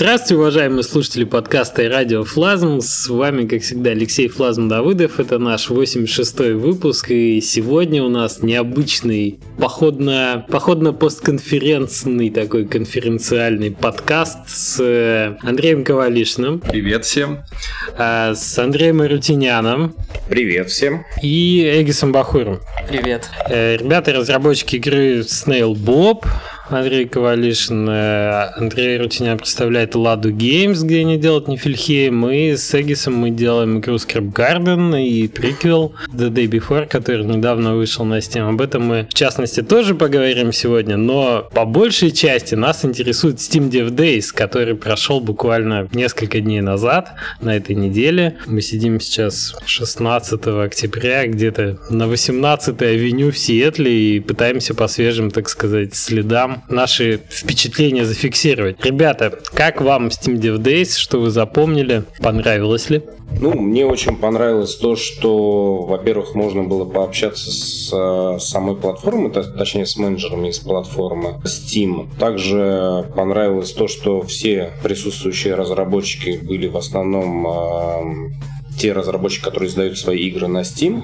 Здравствуйте, уважаемые слушатели подкаста и радио Флазм. С вами, как всегда, Алексей Флазм Давыдов. Это наш 86-й выпуск. И сегодня у нас необычный походно, походно-постконференцный такой конференциальный подкаст с э, Андреем Ковалишным. Привет всем. А, с Андреем Арутиняном. Привет всем. И Эгисом Бахуром. Привет. Э, ребята, разработчики игры Snail Bob. Андрей Ковалишин, э, Андрей Рутинян представляет Ладу Games, где они делают Нифельхейм, Мы с Эгисом мы делаем игру Script Garden и приквел The Day Before, который недавно вышел на Steam. Об этом мы, в частности, тоже поговорим сегодня, но по большей части нас интересует Steam Dev Days, который прошел буквально несколько дней назад, на этой неделе. Мы сидим сейчас 16 октября, где-то на 18 авеню в Сиэтле и пытаемся по свежим, так сказать, следам наши впечатления зафиксировать. Ребята, как вам Steam Dev Days? Что вы запомнили? Понравилось ли? Ну, мне очень понравилось то, что, во-первых, можно было пообщаться с э, самой платформой, точнее, с менеджерами из платформы Steam. Также понравилось то, что все присутствующие разработчики были в основном э, те разработчики, которые издают свои игры на Steam.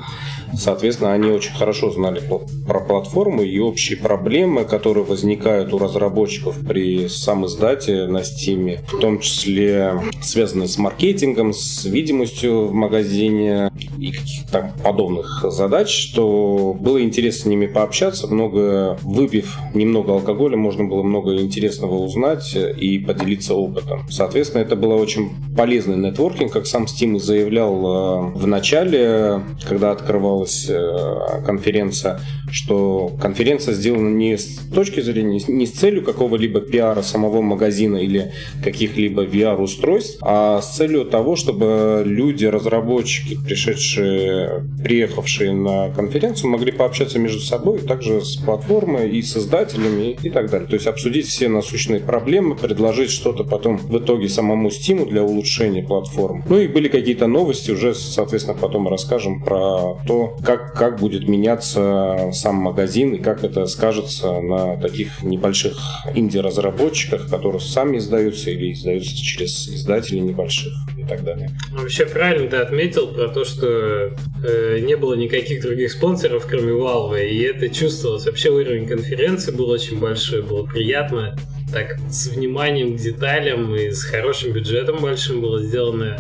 Соответственно, они очень хорошо знали про платформу и общие проблемы, которые возникают у разработчиков при сам издате на Steam, в том числе связанные с маркетингом, с видимостью в магазине и каких-то подобных задач, что было интересно с ними пообщаться, много выпив немного алкоголя, можно было много интересного узнать и поделиться опытом. Соответственно, это было очень полезный нетворкинг, как сам Steam и заявлял э, в начале, когда открывал делалась э, конференция, что конференция сделана не с точки зрения, не с целью какого-либо пиара самого магазина или каких-либо VR-устройств, а с целью того, чтобы люди, разработчики, пришедшие, приехавшие на конференцию, могли пообщаться между собой, также с платформой и с издателями и так далее. То есть обсудить все насущные проблемы, предложить что-то потом в итоге самому Steam для улучшения платформы. Ну и были какие-то новости, уже, соответственно, потом расскажем про то, как, как будет меняться сам магазин и как это скажется на таких небольших инди-разработчиках, которые сами издаются или издаются через издателей небольших и так далее. Вообще правильно ты отметил про то, что э, не было никаких других спонсоров, кроме Valve, и это чувствовалось. Вообще уровень конференции был очень большой, было приятно так с вниманием к деталям и с хорошим бюджетом большим было сделано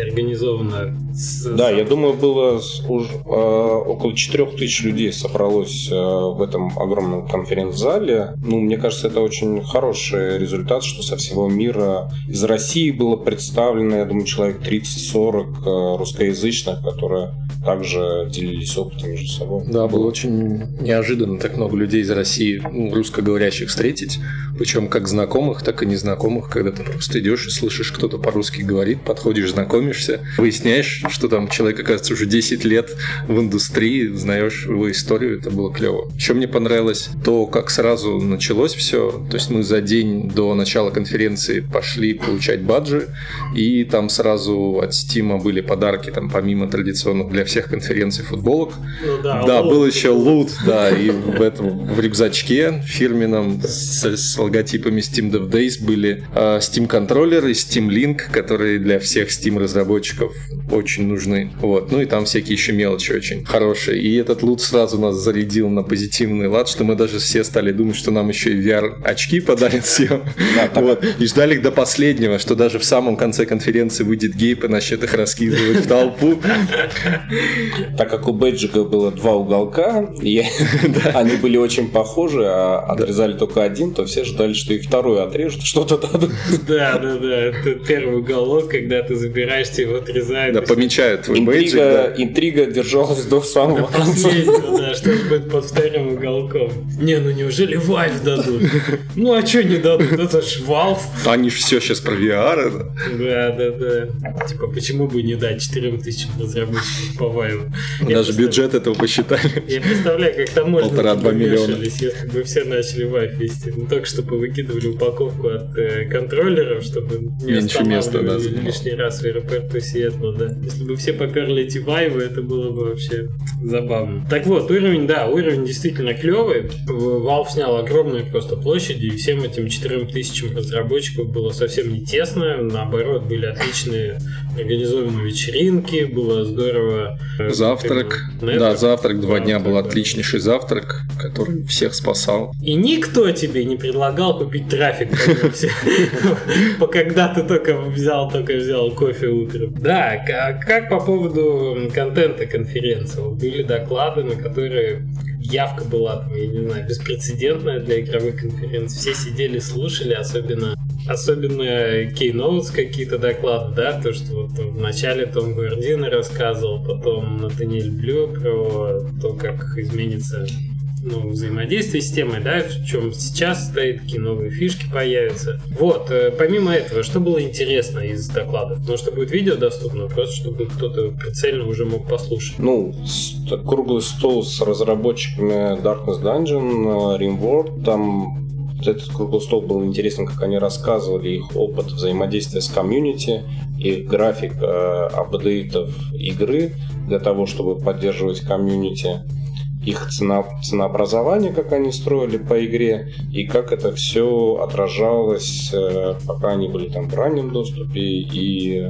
организовано. С... Да, я думаю, было уж, э, около 4000 людей собралось э, в этом огромном конференц-зале. Ну, мне кажется, это очень хороший результат, что со всего мира из России было представлено, я думаю, человек 30-40 э, русскоязычных, которые также делились опытом между собой. Да, было очень неожиданно так много людей из России, ну, русскоговорящих встретить, причем как знакомых, так и незнакомых, когда ты просто идешь и слышишь, кто-то по-русски говорит, подходишь, знакомишься, выясняешь, что там человек, оказывается, уже 10 лет в индустрии, знаешь его историю, это было клево. Еще мне понравилось то, как сразу началось все, то есть мы за день до начала конференции пошли получать баджи, и там сразу от Стима были подарки, там помимо традиционных для всех конференций футболок. Ну, да, да был еще лут, да, и в этом в рюкзачке фирменном с, с логотипами Steam Dev Days были э, Steam контроллер и Steam Link, которые для всех Steam разработчиков очень нужны. Вот. Ну и там всякие еще мелочи очень хорошие. И этот лут сразу нас зарядил на позитивный лад, что мы даже все стали думать, что нам еще и VR очки подарят все. Да, вот. И ждали их до последнего, что даже в самом конце конференции выйдет гейп и начнет их раскидывать в толпу. Так как у бэджика было два уголка, они были очень похожи, а отрезали только один, то все ждали, что и второй отрежут, что-то дадут. Да, да, да. Это первый уголок, когда ты забираешь, тебе его отрезают. Да, помечают твой бэджик. Да. Интрига держалась до самого конца. да, что будет под вторым уголком. Не, ну неужели Valve дадут? Ну а что не дадут? Это ж Valve. Они же все сейчас про VR. Да, да, да. Типа, почему бы не дать 4000 разработчиков по по-моему. Даже бюджет этого посчитали. Я представляю, как там можно Полтора-два миллиона. если бы все начали Vive вести. Ну, только чтобы выкидывали упаковку от э, контроллеров, чтобы не Меньше места, да, лишний раз в Сиэтла, да. Если бы все поперли эти вайвы, это было бы вообще забавно. Так вот, уровень, да, уровень действительно клевый. Valve снял огромную просто площадь, и всем этим 4000 разработчиков было совсем не тесно. Наоборот, были отличные организованные вечеринки, было здорово. э, Завтрак. Network. Да, завтрак два дня был да. отличнейший завтрак, который всех спасал. И никто тебе не предлагал купить трафик, по все- по когда ты только взял, только взял кофе утром. Да, как по поводу контента конференции? Были доклады, на которые явка была, там, я не знаю, беспрецедентная для игровых конференций. Все сидели, слушали, особенно Особенно Keynotes какие-то доклады, да, то, что вот в начале Том Гвардина рассказывал, потом Натаниэль Блю про то, как изменится ну, взаимодействие с темой, да, в чем сейчас стоит, какие новые фишки появятся. Вот, э, помимо этого, что было интересно из докладов? Потому что будет видео доступно, просто чтобы кто-то прицельно уже мог послушать. Ну, круглый стол с разработчиками Darkness Dungeon, э, Rimworld, там этот круглый стол был интересен, как они рассказывали их опыт взаимодействия с комьюнити, их график э, апдейтов игры для того, чтобы поддерживать комьюнити, их цена, ценообразование, как они строили по игре, и как это все отражалось, э, пока они были там в раннем доступе и э,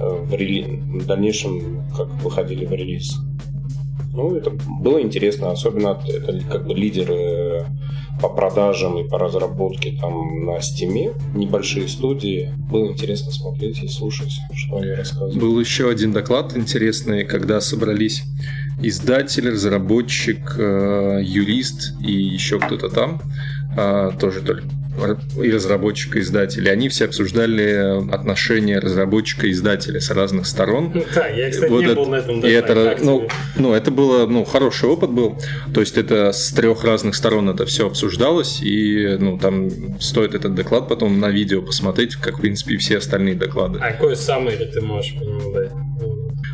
в, рели- в дальнейшем, как выходили в релиз. Ну, это было интересно, особенно это как бы лидеры по продажам и по разработке там на стиме, небольшие студии. Было интересно смотреть и слушать, что они рассказывают. Был еще один доклад интересный, когда собрались издатель, разработчик, э, юрист и еще кто-то там, а, тоже только и разработчик, и издатель. И они все обсуждали отношения разработчика и издателя с разных сторон. Да, я, кстати, Вот не это- был на этом И докладе. это, ну, ну, это было, ну, хороший опыт был. То есть это с трех разных сторон это все обсуждалось, и, ну, там стоит этот доклад потом на видео посмотреть, как, в принципе, и все остальные доклады. А какой summary ты можешь по нему дать?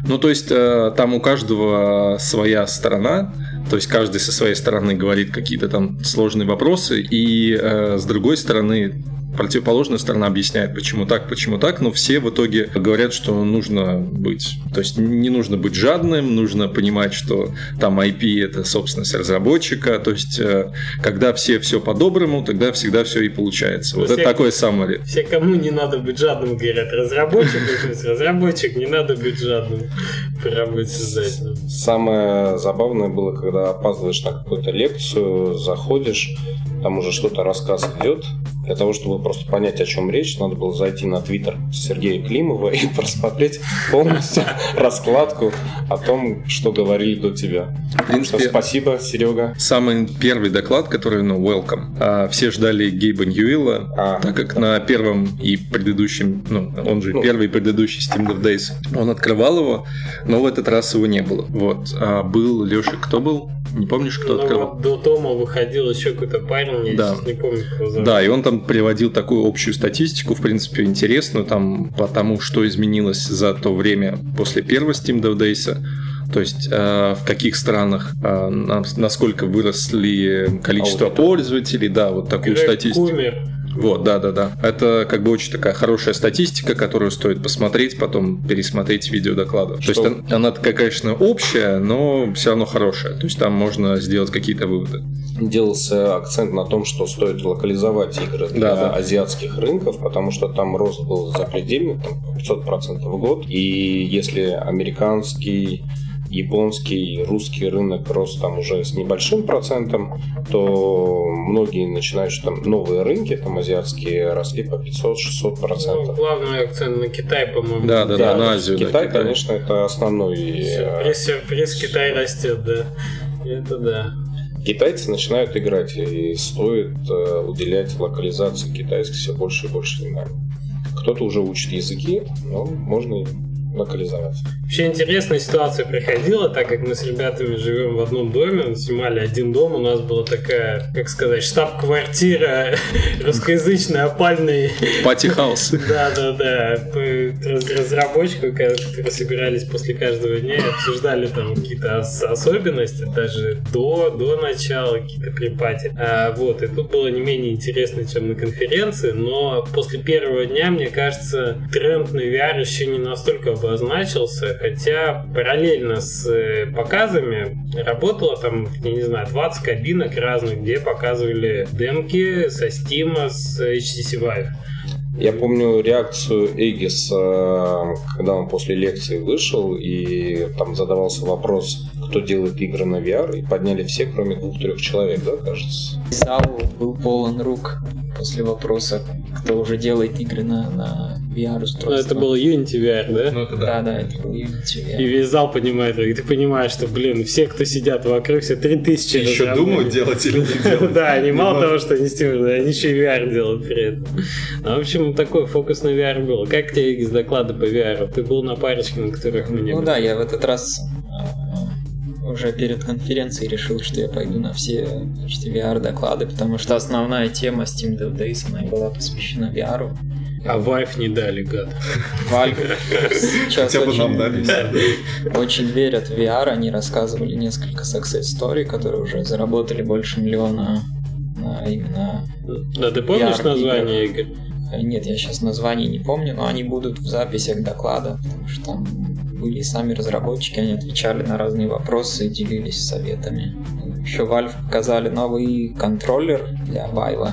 Ну, то есть э, там у каждого своя сторона, то есть каждый со своей стороны говорит какие-то там сложные вопросы, и э, с другой стороны противоположная сторона объясняет, почему так, почему так, но все в итоге говорят, что нужно быть, то есть не нужно быть жадным, нужно понимать, что там IP это собственность разработчика, то есть э, когда все все по-доброму, тогда всегда все и получается. Вот есть это такой summary. Все, кому не надо быть жадным, говорят, разработчик, ну, разработчик, не надо быть жадным по работе с издателем. Самое забавное было, когда опаздываешь на какую-то лекцию, заходишь, там уже что-то рассказ идет. Для того, чтобы просто понять, о чем речь, надо было зайти на твиттер Сергея Климова и просмотреть полностью раскладку о том, что говорили до тебя. В Так что принципе, спасибо, Серега. Самый первый доклад, который, ну, welcome. А, все ждали Гейба Ньюилла, А, так как на первом и предыдущем, ну, он же Ну. первый и предыдущий Steam Dev Days, он открывал его, но в этот раз его не было. Вот. А был Леша, кто был? Не помнишь, кто Ну, открывал? до Тома выходил еще какой-то парень, я Да. сейчас не помню, его зовут. Да, и он там приводил такую общую статистику, в принципе, интересную, там, по тому, что изменилось за то время после первого Steam Dev Days. То есть э, в каких странах э, на- насколько выросли количество Аудитория. пользователей, да, вот такую статистику. Кумер. Вот, да, да, да. Это как бы очень такая хорошая статистика, которую стоит посмотреть, потом пересмотреть видео докладов. То есть он- она такая, конечно, общая, но все равно хорошая. То есть там можно сделать какие-то выводы. Делался акцент на том, что стоит локализовать игры для Да, да. азиатских рынков, потому что там рост был запредельный, там 500% в год. И если американский японский, русский рынок рос там уже с небольшим процентом, то многие начинают, что там новые рынки, там азиатские, росли по 500-600 Ну, процентов. главный акцент на Китай, по-моему. Да, да, да, на Азию, да, Китай, Китай. конечно, это основной. э, Сюрприз, сюрприз, Китай растет, да. Это да. Китайцы начинают играть, и стоит э, уделять локализации китайской все больше и больше внимания. Кто-то уже учит языки, но можно локализовать. Вообще интересная ситуация приходила, так как мы с ребятами живем в одном доме, снимали один дом, у нас была такая, как сказать, штаб-квартира русскоязычной опальной. Party house. Да-да-да. Разработчику, которые собирались после каждого дня и обсуждали там какие-то особенности, даже до, до начала какие-то pre-party. А, вот, и тут было не менее интересно, чем на конференции, но после первого дня, мне кажется, тренд на VR еще не настолько обозначился, хотя параллельно с э, показами работало там, я не знаю, 20 кабинок разных, где показывали демки со Steam, с HTC Vive. Я помню реакцию Эгис, когда он после лекции вышел, и там задавался вопрос, кто делает игры на VR, и подняли все, кроме двух-трех человек, да, кажется? Зал был полон рук после вопроса, кто уже делает игры на, на VR-устройство. Ну, это был Unity VR, да? Ну, это да. Да, да, это был Unity VR. И весь зал поднимает руки. И ты понимаешь, что, блин, все, кто сидят вокруг, все 3000 Еще думают, делать или не делать. Да, они мало того, что они Steam, они еще и VR делают при этом. Ну, в общем, такой фокус на VR был. Как тебе из доклада по VR? Ты был на парочке, на которых мы не Ну да, я в этот раз уже перед конференцией решил, что я пойду на все почти VR-доклады, потому что основная тема Steam Dev Days, она была посвящена VR. А Valve не дали, гад. Valve сейчас Хотя бы очень, нам дали. очень верят в VR. Они рассказывали несколько success story, которые уже заработали больше миллиона на именно Да, ты помнишь VR название игр? Э, Нет, я сейчас названий не помню, но они будут в записях доклада, потому что там были сами разработчики, они отвечали на разные вопросы и делились советами. Еще Valve показали новый контроллер для Vive,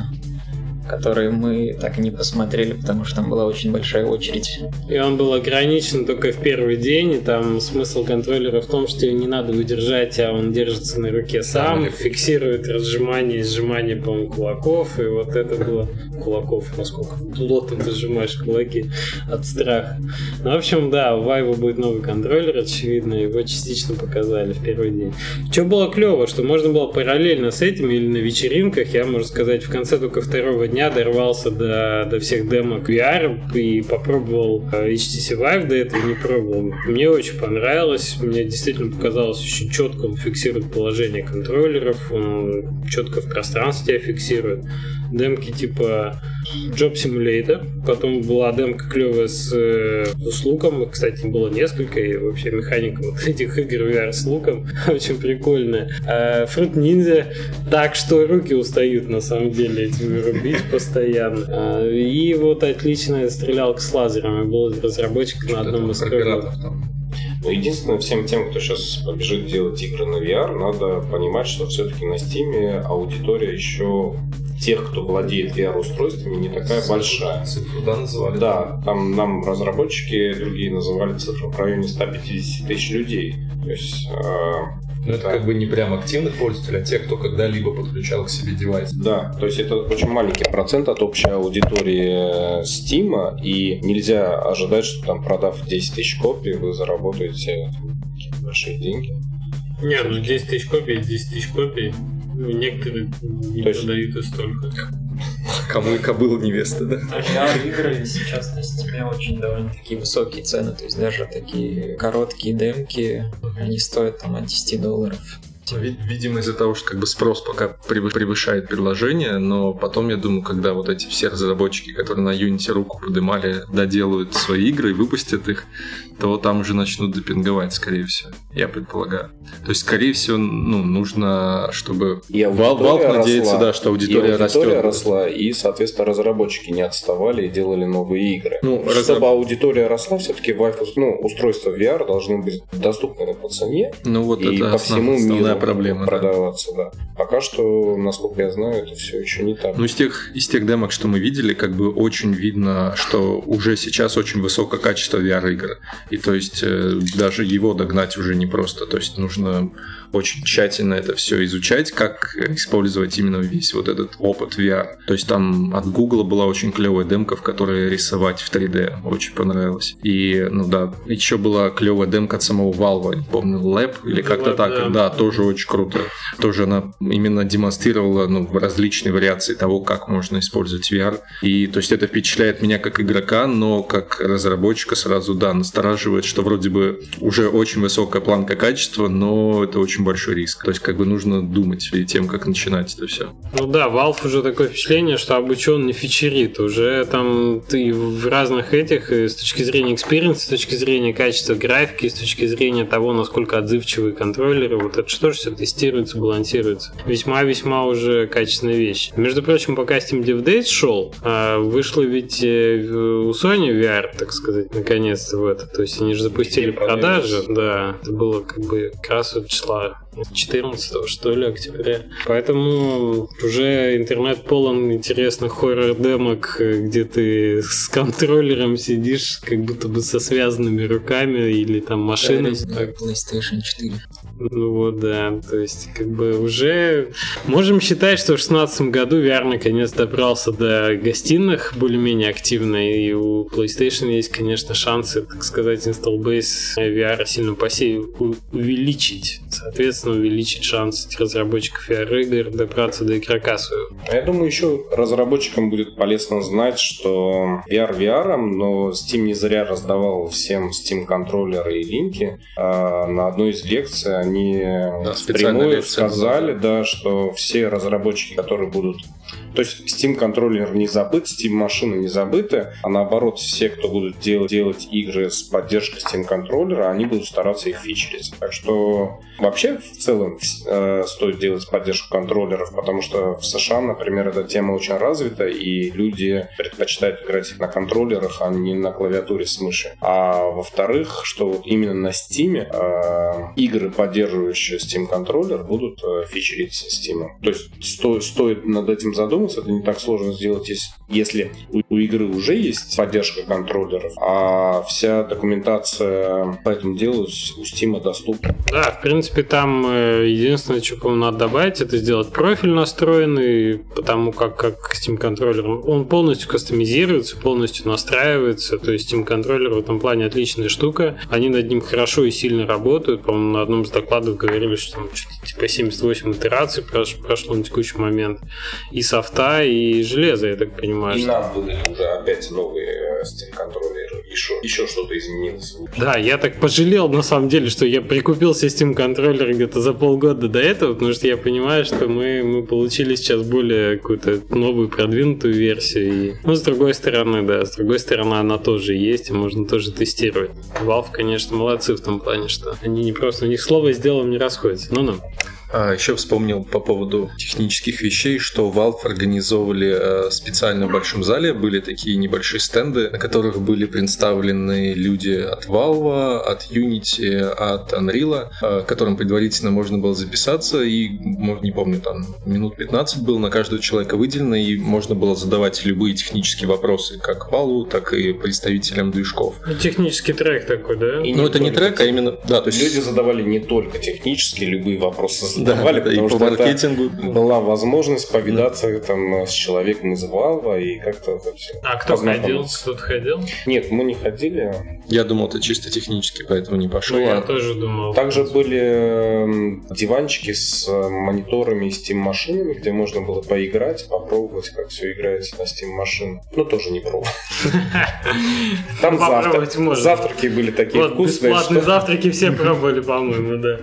который мы так и не посмотрели, потому что там была очень большая очередь. И он был ограничен только в первый день, и там смысл контроллера в том, что его не надо удержать, а он держится на руке сам, фиксирует разжимание и сжимание, по-моему, кулаков, и вот это было кулаков, насколько плотно ты сжимаешь кулаки от страха. Ну, в общем, да, у Vive будет новый контроллер, очевидно, его частично показали в первый день. Что было клево, что можно было параллельно с этим или на вечеринках, я, можно сказать, в конце только второго дня дорвался до, до всех демок VR и попробовал э, HTC Vive, до этого не пробовал. Мне очень понравилось, мне действительно показалось очень четко он фиксирует положение контроллеров, он четко в пространстве фиксирует. Демки типа Job Simulator, потом была демка клевая с, э, с луком, кстати, было несколько, и вообще механика вот этих игр VR с луком очень прикольная. А Fruit Ninja, так что руки устают на самом деле этими рубить постоянно. А, И вот отличная стрелялка с лазерами, был разработчик на одном из крыльев. Но единственное, всем тем, кто сейчас побежит делать игры на VR, надо понимать, что все-таки на Steam аудитория еще тех, кто владеет VR-устройствами, не такая большая. Цифру, да, называли? Да, там нам разработчики другие называли цифру в районе 150 тысяч людей. То есть, э, Ну, это Да. как бы не прям активных пользователей, а те, кто когда-либо подключал к себе девайс. да, то есть это очень маленький процент от общей аудитории Steam, и нельзя ожидать, что там продав 10 тысяч копий, вы заработаете большие деньги. Не, ну 10 тысяч копий, 10 тысяч копий. Ну, некоторые не То есть- продают и столько. Кому и кобыла невеста, да? VR-игры сейчас на Steam очень довольно-таки высокие цены, то есть даже такие короткие демки, они стоят там от 10 долларов. Ви- Видимо, из-за того, что как бы спрос пока превы- превышает предложение, но потом, я думаю, когда вот эти все разработчики, которые на Unity руку подымали, доделают свои игры и выпустят их, то там уже начнут допинговать, скорее всего, я предполагаю. То есть, скорее всего, ну, нужно, чтобы И Valve, аудитория Valve надеется, да, что и аудитория, растет. росла, и, соответственно, разработчики не отставали и делали новые игры. Ну, Чтобы разраб- аудитория росла, все-таки ну, устройства VR должны быть доступны по цене Ну, вот и это по всему основная миру проблема. да. продаваться, да. Пока что, насколько я знаю, это все еще не так. Ну, из тех, из тех демок, что мы видели, как бы очень видно, что уже сейчас очень высокое качество VR-игр. И то есть э, даже его догнать уже непросто. То есть нужно очень тщательно это все изучать, как использовать именно весь вот этот опыт VR. То есть там от Google была очень клевая демка, в которой рисовать в 3D. Очень понравилось. И, ну да, еще была клевая демка от самого Valve, не помню, Lab или как-то так. Да. да, тоже очень круто. Тоже она именно демонстрировала ну, различные вариации того, как можно использовать VR. И то есть это впечатляет меня как игрока, но как разработчика сразу, да, настораживает, что вроде бы уже очень высокая планка качества, но это очень большой риск. То есть как бы нужно думать перед тем, как начинать это все. Ну да, Valve уже такое впечатление, что обучен не фичерит. Уже там ты в разных этих, с точки зрения experience а, с точки зрения качества графики, с точки зрения того, насколько отзывчивые контроллеры, вот это что же все тестируется, балансируется. Весьма-весьма уже качественная вещь. Между прочим, пока Steam Dev Days шел, а, вышло ведь э, у Sony VR, так сказать, наконец-то в это. То есть они же запустили продажи, да. Это было как бы как раз вот числа вот 14 что ли, октября. Поэтому уже интернет полон интересных хоррор-демок, где ты с контроллером сидишь, как будто бы со связанными руками или там машиной. Да, PlayStation 4. Ну вот, да. То есть, как бы уже можем считать, что в 2016 году VR наконец добрался до гостиных более-менее активно, и у PlayStation есть, конечно, шансы, так сказать, install base VR сильно по увеличить. Соответственно, увеличить шанс разработчиков VR-игр добраться до игрока своего. Я думаю, еще разработчикам будет полезно знать, что VR VR, но Steam не зря раздавал всем Steam контроллеры и линки. А на одной из лекций они да, прямую сказали, да, что все разработчики, которые будут то есть Steam контроллер не забыт, Steam машины не забыты, а наоборот, все, кто будут делать, делать игры с поддержкой Steam контроллера, они будут стараться их фичерить. Так что вообще в целом э, стоит делать поддержку контроллеров, потому что в США, например, эта тема очень развита, и люди предпочитают играть на контроллерах, а не на клавиатуре с мыши. А во-вторых, что вот именно на Steam э, игры, поддерживающие Steam контроллер, будут э, фичериться Steam. То есть сто, стоит над этим задуматься, это не так сложно сделать, если у, игры уже есть поддержка контроллеров, а вся документация по этому делу у Steam доступна. Да, в принципе, там э, единственное, что, по надо добавить, это сделать профиль настроенный, потому как, как Steam контроллер, он полностью кастомизируется, полностью настраивается, то есть Steam контроллер в этом плане отличная штука, они над ним хорошо и сильно работают, по-моему, на одном из докладов говорили, что там что-то типа 78 итераций прошло на текущий момент, и софта, и железа, я так понимаю. И нам выдали уже опять новые Steam контроллеры, еще, еще что-то изменилось. Да, я так пожалел на самом деле, что я прикупил Steam контроллер где-то за полгода до этого, потому что я понимаю, что мы, мы получили сейчас более какую-то новую продвинутую версию. И... Ну, с другой стороны, да, с другой стороны, она тоже есть, и можно тоже тестировать. Valve, конечно, молодцы в том плане, что они не просто, у них слово с делом не расходятся. Ну-ну. А еще вспомнил по поводу технических вещей, что Valve организовывали э, специально в большом зале, были такие небольшие стенды, на которых были представлены люди от Valve, от Unity, от Unreal, э, которым предварительно можно было записаться, и, не помню, там минут 15 было на каждого человека выделено, и можно было задавать любые технические вопросы, как Valve, так и представителям движков. И технический трек такой, да? И ну, это не трек, а именно... Да, то есть... Люди задавали не только технические, любые вопросы задавали, да, потому и что по маркетингу. была возможность повидаться там с человеком из Valve и как-то хоть А кто ходил? Кто-то ходил? Нет, мы не ходили. Я думал, это чисто технически, поэтому не пошел. Ну, я а... тоже думал. Также были диванчики с мониторами и Steam машинами, где можно было поиграть, попробовать, как все играется на Steam машин. Ну, тоже не пробовал. Там завтраки были такие вкусные. Бесплатные завтраки все пробовали, по-моему, да.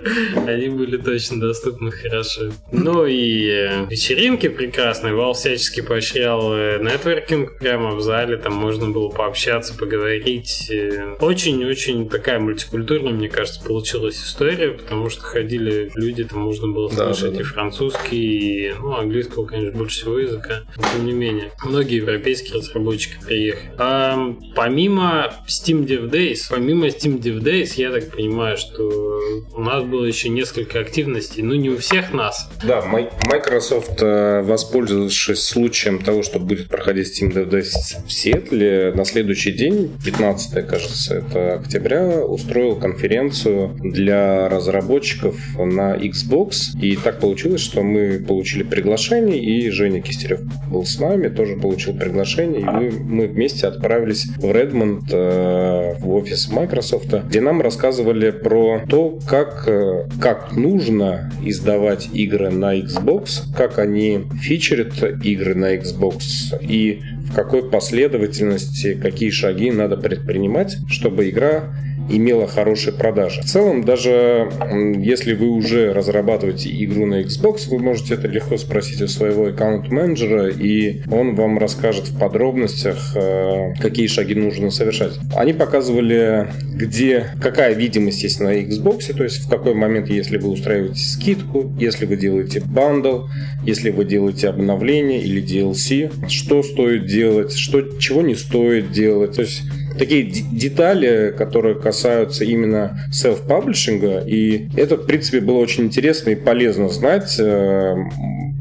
Они были точно доступны хорошо. Ну и э, вечеринки прекрасные. Вал всячески поощрял э, нетворкинг прямо в зале. Там можно было пообщаться, поговорить. Очень-очень такая мультикультурная, мне кажется, получилась история, потому что ходили люди, там можно было слышать да, да. и французский, и ну, английского, конечно, больше всего языка. Но, тем не менее, многие европейские разработчики приехали. А, помимо Steam Dev Days, помимо Steam Dev Days, я так понимаю, что у нас было еще несколько активностей. Ну, не у всех всех нас. Да, Microsoft, э, воспользовавшись случаем того, что будет проходить Steam Dev Days в Сиэтле, на следующий день, 15 кажется, месяца, это октября, устроил конференцию для разработчиков на Xbox. И так получилось, что мы получили приглашение, и Женя Кистерев был с нами, тоже получил приглашение, и мы, мы вместе отправились в Редмонд, э, в офис Microsoft, где нам рассказывали про то, как, э, как нужно издавать игры на Xbox, как они фичерят игры на Xbox и в какой последовательности, какие шаги надо предпринимать, чтобы игра имела хорошие продажи. В целом, даже если вы уже разрабатываете игру на Xbox, вы можете это легко спросить у своего аккаунт-менеджера, и он вам расскажет в подробностях, э, какие шаги нужно совершать. Они показывали, где, какая видимость есть на Xbox, то есть в какой момент, если вы устраиваете скидку, если вы делаете бандл, если вы делаете обновление или DLC, что стоит делать, что, чего не стоит делать. То есть такие детали, которые касаются именно селф-паблишинга, и это, в принципе, было очень интересно и полезно знать. Э,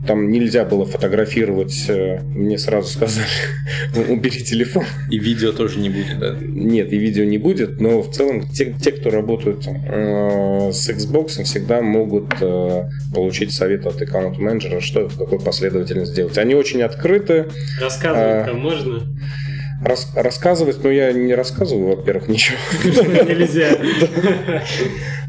там нельзя было фотографировать, э, мне сразу сказали, убери телефон. И видео тоже не будет, да? Нет, и видео не будет, но в целом те, те кто работают э, с Xbox, всегда могут э, получить совет от аккаунт-менеджера, что в какой последовательности делать. Они очень открыты. Рассказывать а, можно? Рас, рассказывать, но я не рассказываю, во-первых, ничего. Нельзя.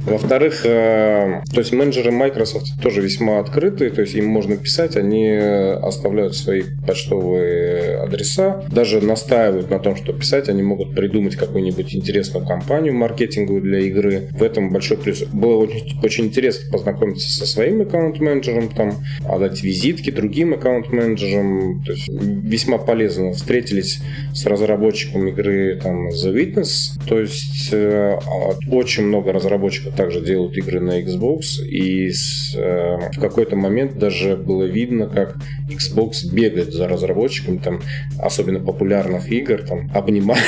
Во-вторых, э, то есть менеджеры Microsoft тоже весьма открытые, то есть им можно писать, они оставляют свои почтовые адреса, даже настаивают на том, что писать, они могут придумать какую-нибудь интересную компанию маркетинговую для игры. В этом большой плюс. Было очень, очень интересно познакомиться со своим аккаунт-менеджером, там, отдать визитки другим аккаунт-менеджерам, то есть весьма полезно. Встретились с разработчиком игры там, The Witness, то есть э, очень много разработчиков также делают игры на Xbox, и с, э, в какой-то момент даже было видно, как Xbox бегает за разработчиками, там, особенно популярных игр, там, обнимает.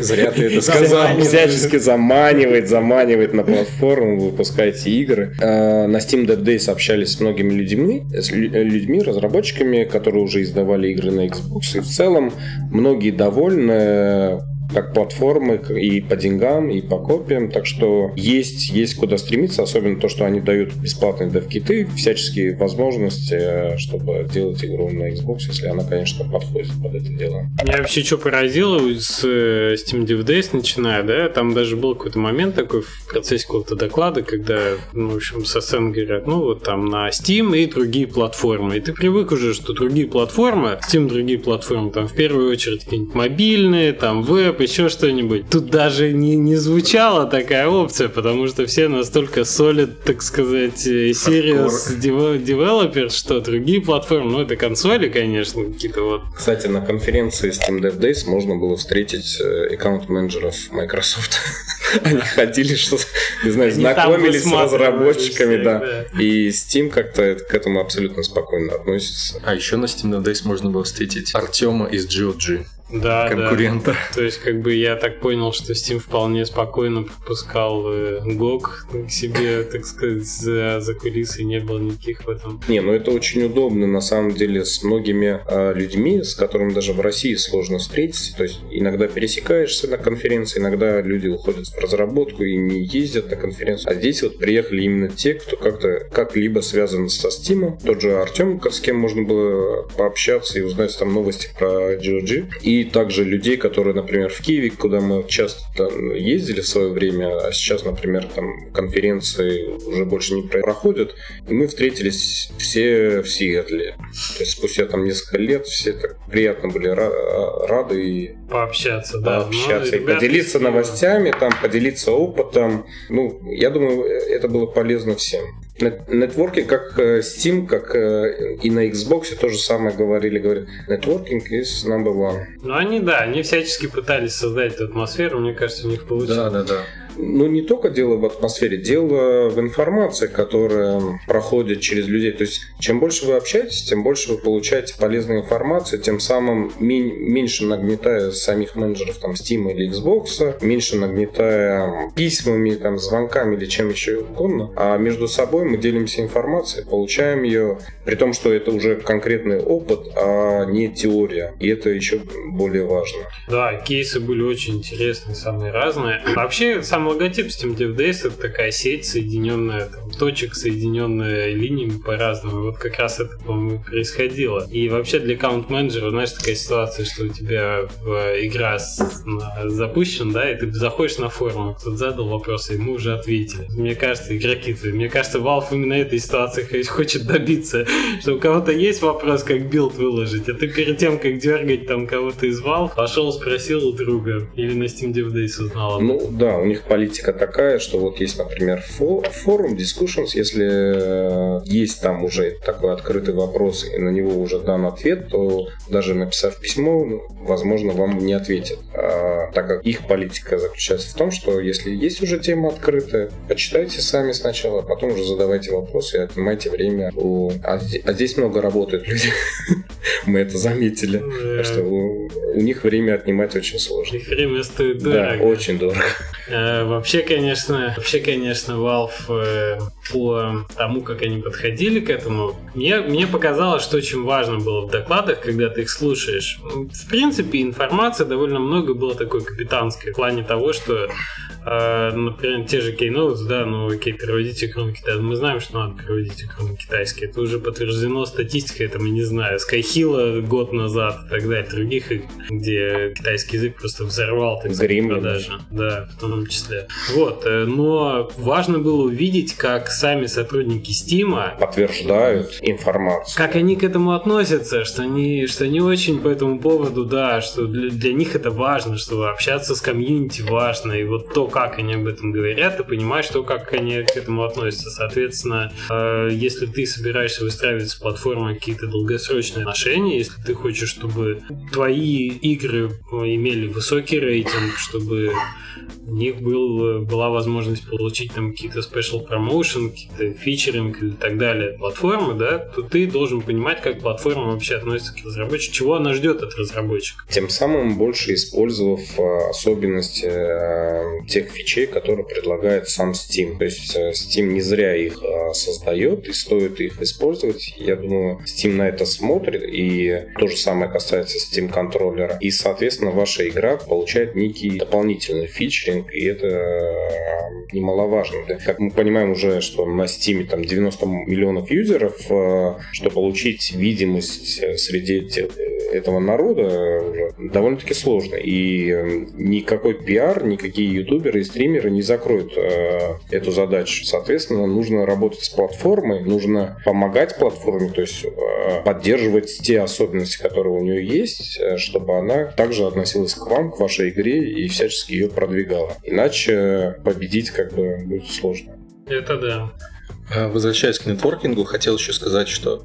Зря ты это сказал. Всячески заманивает, заманивает на платформу, выпускаете игры. Э, на Steam Dead Days общались с многими людьми, с людьми, разработчиками, которые уже издавали игры на Xbox, и в целом многие довольны как платформы и по деньгам, и по копиям. Так что есть, есть куда стремиться, особенно то, что они дают бесплатные дев-киты, всяческие возможности, чтобы делать игру на Xbox, если она, конечно, подходит под это дело. Меня вообще что поразило с э, Steam Dev Days начиная, да, там даже был какой-то момент такой в процессе какого-то доклада, когда, ну, в общем, со сцены говорят, ну, вот там на Steam и другие платформы. И ты привык уже, что другие платформы, Steam другие платформы, там в первую очередь какие-нибудь мобильные, там веб, еще что-нибудь. Тут даже не, не звучала такая опция, потому что все настолько солид, так сказать, serious developers, что другие платформы, ну это консоли, конечно, какие-то вот. Кстати, на конференции Steam Dev Days можно было встретить э, аккаунт-менеджеров Microsoft. Они ходили, что, не знаю, знакомились с разработчиками, да. И Steam как-то к этому абсолютно спокойно относится. А еще на Steam Dev Days можно было встретить Артема из GOG да, конкурента. Да. То есть, как бы я так понял, что Steam вполне спокойно пропускал GOG э, к себе, так сказать, за, за кулисы, не было никаких в этом. Не, ну это очень удобно, на самом деле, с многими э, людьми, с которыми даже в России сложно встретиться. То есть, иногда пересекаешься на конференции, иногда люди уходят в разработку и не ездят на конференцию. А здесь вот приехали именно те, кто как-то как-либо связан со Steam. Тот же Артем, с кем можно было пообщаться и узнать там новости про GOG. И и также людей, которые, например, в Киеве, куда мы часто ездили в свое время, а сейчас, например, там конференции уже больше не проходят, и мы встретились все в Сиэтле. То есть спустя там несколько лет все так приятно были рады и пообщаться, да, пообщаться ну, и поделиться новостями, там поделиться опытом. Ну, я думаю, это было полезно всем. Нетворкинг, как э, Steam, как э, и на Xbox то же самое говорили, говорят, нетворкинг is number one. Ну, они, да, они всячески пытались создать эту атмосферу, мне кажется, у них получилось. Да, да, да. Ну, не только дело в атмосфере, дело в информации, которая проходит через людей. То есть, чем больше вы общаетесь, тем больше вы получаете полезной информации, тем самым меньше нагнетая самих менеджеров там Steam или Xbox, меньше нагнетая письмами, там, звонками или чем еще угодно, а между собой мы делимся информацией, получаем ее, при том, что это уже конкретный опыт, а не теория. И это еще более важно. Да, кейсы были очень интересные, самые разные. Вообще, сам логотип Steam Dev Days это такая сеть, соединенная, там, точек, соединенная линиями по-разному. Вот как раз это, по-моему, происходило. И вообще для аккаунт-менеджера, знаешь, такая ситуация, что у тебя в игра с, на, запущена, да, и ты заходишь на форум, кто-то задал вопрос, и ему уже ответили. Мне кажется, игроки мне кажется, Valve именно этой ситуации хочет добиться, что у кого-то есть вопрос, как билд выложить, а ты перед тем, как дергать там кого-то из Valve, пошел спросил у друга или на Steam Dev Days узнал. Ну да, у них политика такая, что вот есть, например, форум, discussions, если э, есть там уже такой открытый вопрос и на него уже дан ответ, то даже написав письмо, ну, возможно, вам не ответят. А, так как их политика заключается в том, что если есть уже тема открытая, почитайте сами сначала, а потом уже задавайте вопросы и отнимайте время. У... А, а здесь много работают люди. Мы это заметили. Так что у, у них время отнимать очень сложно. Их время стоит дорого. Да, очень дорого. Вообще, конечно, вообще, конечно, Valve э, по тому, как они подходили к этому, мне, мне показалось, что очень важно было в докладах, когда ты их слушаешь. В принципе, информация довольно много было такой капитанской в плане того, что э, например, те же Keynotes, да, ну окей, переводите кроме китайского. Мы знаем, что надо переводить кроме китайский. Это уже подтверждено статистикой, это мы не знаю. Skyhill год назад и так далее. Других, где китайский язык просто взорвал так сказать, продажи. Да, в том числе. Вот, э, но важно было увидеть, как сами сотрудники Steam подтверждают информацию. Как они к этому относятся, что они, что они очень по этому поводу, да, что для, для них это важно, что общаться с комьюнити важно, и вот то, как они об этом говорят, ты понимаешь, что как они к этому относятся. Соответственно, э, если ты собираешься выстраивать с платформой какие-то долгосрочные отношения, если ты хочешь, чтобы твои игры имели высокий рейтинг, чтобы у них был, была возможность получить там какие-то special promotion, какие-то фичеринг и так далее платформы, да, то ты должен понимать, как платформа вообще относится к разработчику, чего она ждет от разработчика. Тем самым больше использовав э, особенности э, тех фичей, которые предлагает сам Steam. То есть э, Steam не зря их создает и стоит их использовать. Я думаю, Steam на это смотрит и то же самое касается Steam контроллера. И, соответственно, ваша игра получает некий дополнительный фичеринг, и это немаловажно. Как мы понимаем уже, что на Steam там 90 миллионов юзеров, что получить видимость среди этого народа довольно-таки сложно. И никакой пиар, никакие ютуберы и стримеры не закроют э, эту задачу. Соответственно, нужно работать с платформой, нужно помогать платформе, то есть э, поддерживать те особенности, которые у нее есть, э, чтобы она также относилась к вам, к вашей игре и всячески ее продвигала. Иначе победить как бы будет сложно. Это да. А, возвращаясь к нетворкингу, хотел еще сказать, что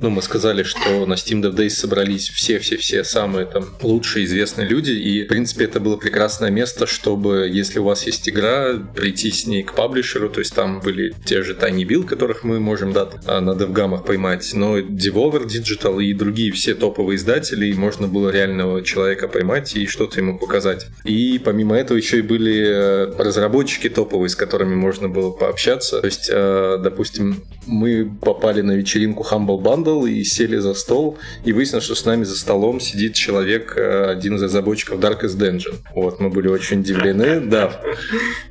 ну, мы сказали, что на Steam Dev Days собрались все-все-все самые там лучшие известные люди, и, в принципе, это было прекрасное место, чтобы, если у вас есть игра, прийти с ней к паблишеру, то есть там были те же Tiny Bill, которых мы можем да, на DevGamах поймать, но Devolver Digital и другие все топовые издатели, и можно было реального человека поймать и что-то ему показать. И помимо этого еще и были э, разработчики топовые, с которыми можно было пообщаться. То есть, э, допустим, мы попали на вечеринку Humble Bundle, Bundle и сели за стол, и выяснилось, что с нами за столом сидит человек, э, один из разработчиков Darkest Dungeon. Вот, мы были очень удивлены, да.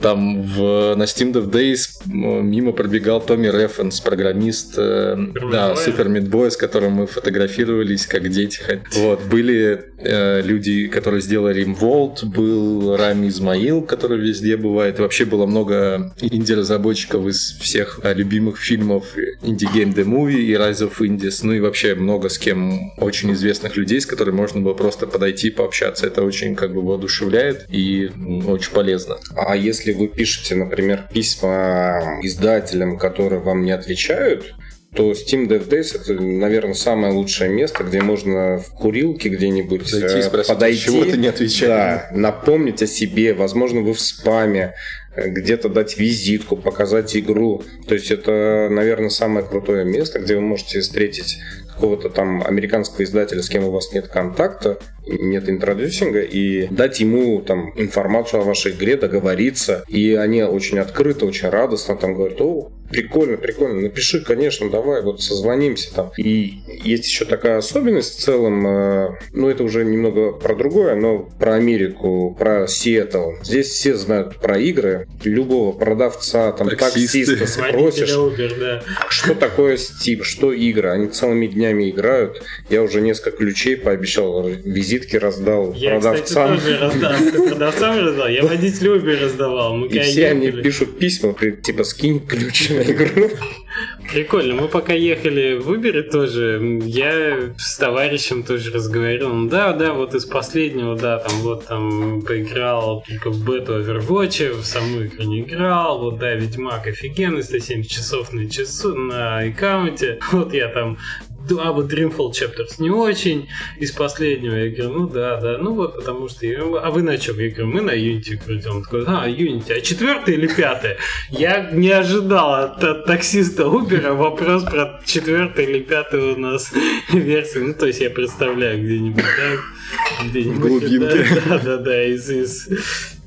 Там в, на Steam Dev Days мимо пробегал Томми Рефенс, программист, э, да, Meat Boy, с которым мы фотографировались как дети. Вот, были э, люди, которые сделали Rimworld, был Рами Измаил, который везде бывает. И вообще было много инди-разработчиков из всех любимых фильмов Indie Game The Movie и Rise of Indie Индис, ну и вообще много с кем очень известных людей, с которыми можно было просто подойти, пообщаться. Это очень как бы воодушевляет и очень полезно. А если вы пишете, например, письма издателям, которые вам не отвечают, то Steam Dev Days это, наверное, самое лучшее место, где можно в курилке где-нибудь Зайти, э, спросить, подойти, чего ты не отвечаешь. Да, напомнить о себе, возможно, вы в спаме, где-то дать визитку, показать игру. То есть это, наверное, самое крутое место, где вы можете встретить какого-то там американского издателя, с кем у вас нет контакта, нет интродюсинга, и дать ему там информацию о вашей игре, договориться. И они очень открыто, очень радостно там говорят, о, прикольно, прикольно, напиши, конечно, давай, вот созвонимся там. И есть еще такая особенность в целом, э, ну это уже немного про другое, но про Америку, про Сиэтл. Здесь все знают про игры, любого продавца, там, Таксисты. таксиста спросишь, Uber, да. что такое Steam, что игры. Они целыми днями играют. Я уже несколько ключей пообещал, визитки раздал Я, продавцам. кстати, тоже раздал. Продавцам раздал? Я водителю Uber раздавал. Мы И все они пишут письма, типа скинь ключ на игру. Прикольно. Мы пока ехали в Uber тоже, я с товарищем тоже разговаривал. Ну Да, да, вот из последнего, да, там вот там поиграл только в бету Overwatch, в саму игру не играл. Вот, да, Ведьмак офигенный, 170 часов на часу на аккаунте. Вот я там а вот Dreamfall Chapters не очень из последнего. Я говорю, ну да, да, ну вот потому что... я- А вы на чем? Я говорю, мы на Unity крутим. Он такой, а, Unity, а четвертое или пятое? Я не ожидал от, от таксиста Uber вопрос про четвертое или пятое у нас версию. Ну, то есть я представляю где-нибудь, да? Где-нибудь. Глубинке. Да, да, да, из, из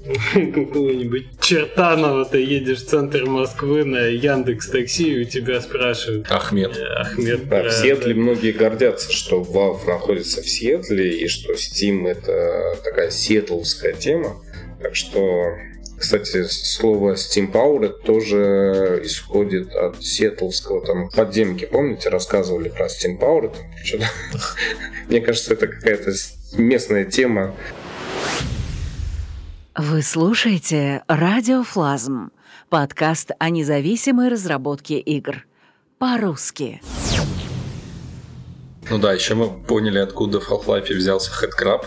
какого-нибудь Чертанова ты едешь в центр Москвы на Яндекс Такси, и у тебя спрашивают, Ахмед. э, Ахмед, Да, про- в Сиэтле многие гордятся, что Valve находится в Сиэтле и что Steam это такая сиэтловская тема. Так что, кстати, слово Steam Power тоже исходит от сиэтловского там подземки. Помните, рассказывали про Steam Power? Мне кажется, это какая-то местная тема. Вы слушаете «Радиофлазм» — подкаст о независимой разработке игр. По-русски. Ну да, еще мы поняли, откуда в Half-Life взялся Headcrab.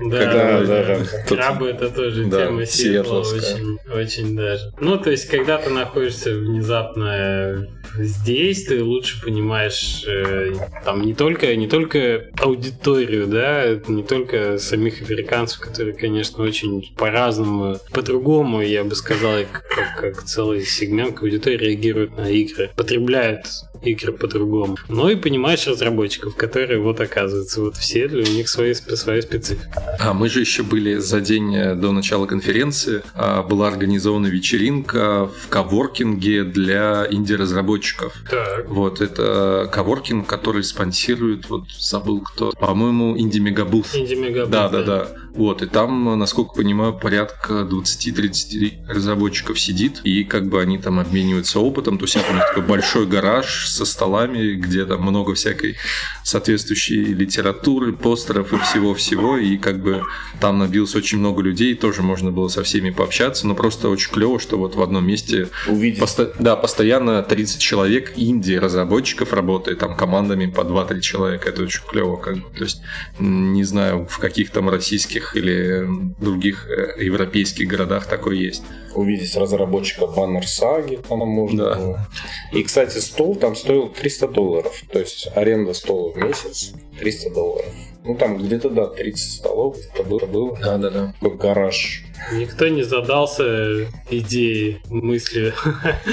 Да, Когда- да, да, да. да. Тут- Крабы это тоже Да, тема Сиэтла очень, очень даже. Ну, то есть, когда ты находишься внезапно здесь, ты лучше понимаешь э, там не только, не только аудиторию, да, не только самих американцев, которые, конечно, очень по-разному, по-другому, я бы сказал, как, как- целый сегмент аудитории реагирует на игры, потребляют игры по-другому. Но и понимаешь разработчиков, которые вот оказывается вот все для у них свои, своя специфика. А мы же еще были за день э, до начала конференции. а, Была организована вечеринка в коворкинге для инди-разработчиков. Так. Вот, это коворкинг, который спонсирует, вот забыл кто, по-моему, Инди Мегабус. Инди Мегабайт, Да, да, да. Вот, и там, насколько понимаю, порядка 20-30 разработчиков сидит, и как бы они там обмениваются опытом, то есть это у них такой большой гараж со столами, где там много всякой соответствующей литературы, постеров и всего-всего, и как бы там набилось очень много людей, тоже можно было со всеми пообщаться, но просто очень клево, что вот в одном месте Увидеть Посто- Да, постоянно 30 человек инди разработчиков работает, там командами по 2-3 человека, это очень клево, как бы. То есть, не знаю, в каких там российских или других э, европейских городах такое есть. увидеть разработчика баннер саги там можно Да. было. И, кстати, стол там стоил 300 долларов. То есть аренда стола в месяц 300 долларов. Ну, там где-то, да, 30 столов это было. было. Да, да, да. Такой гараж. Никто не задался идеей, мыслью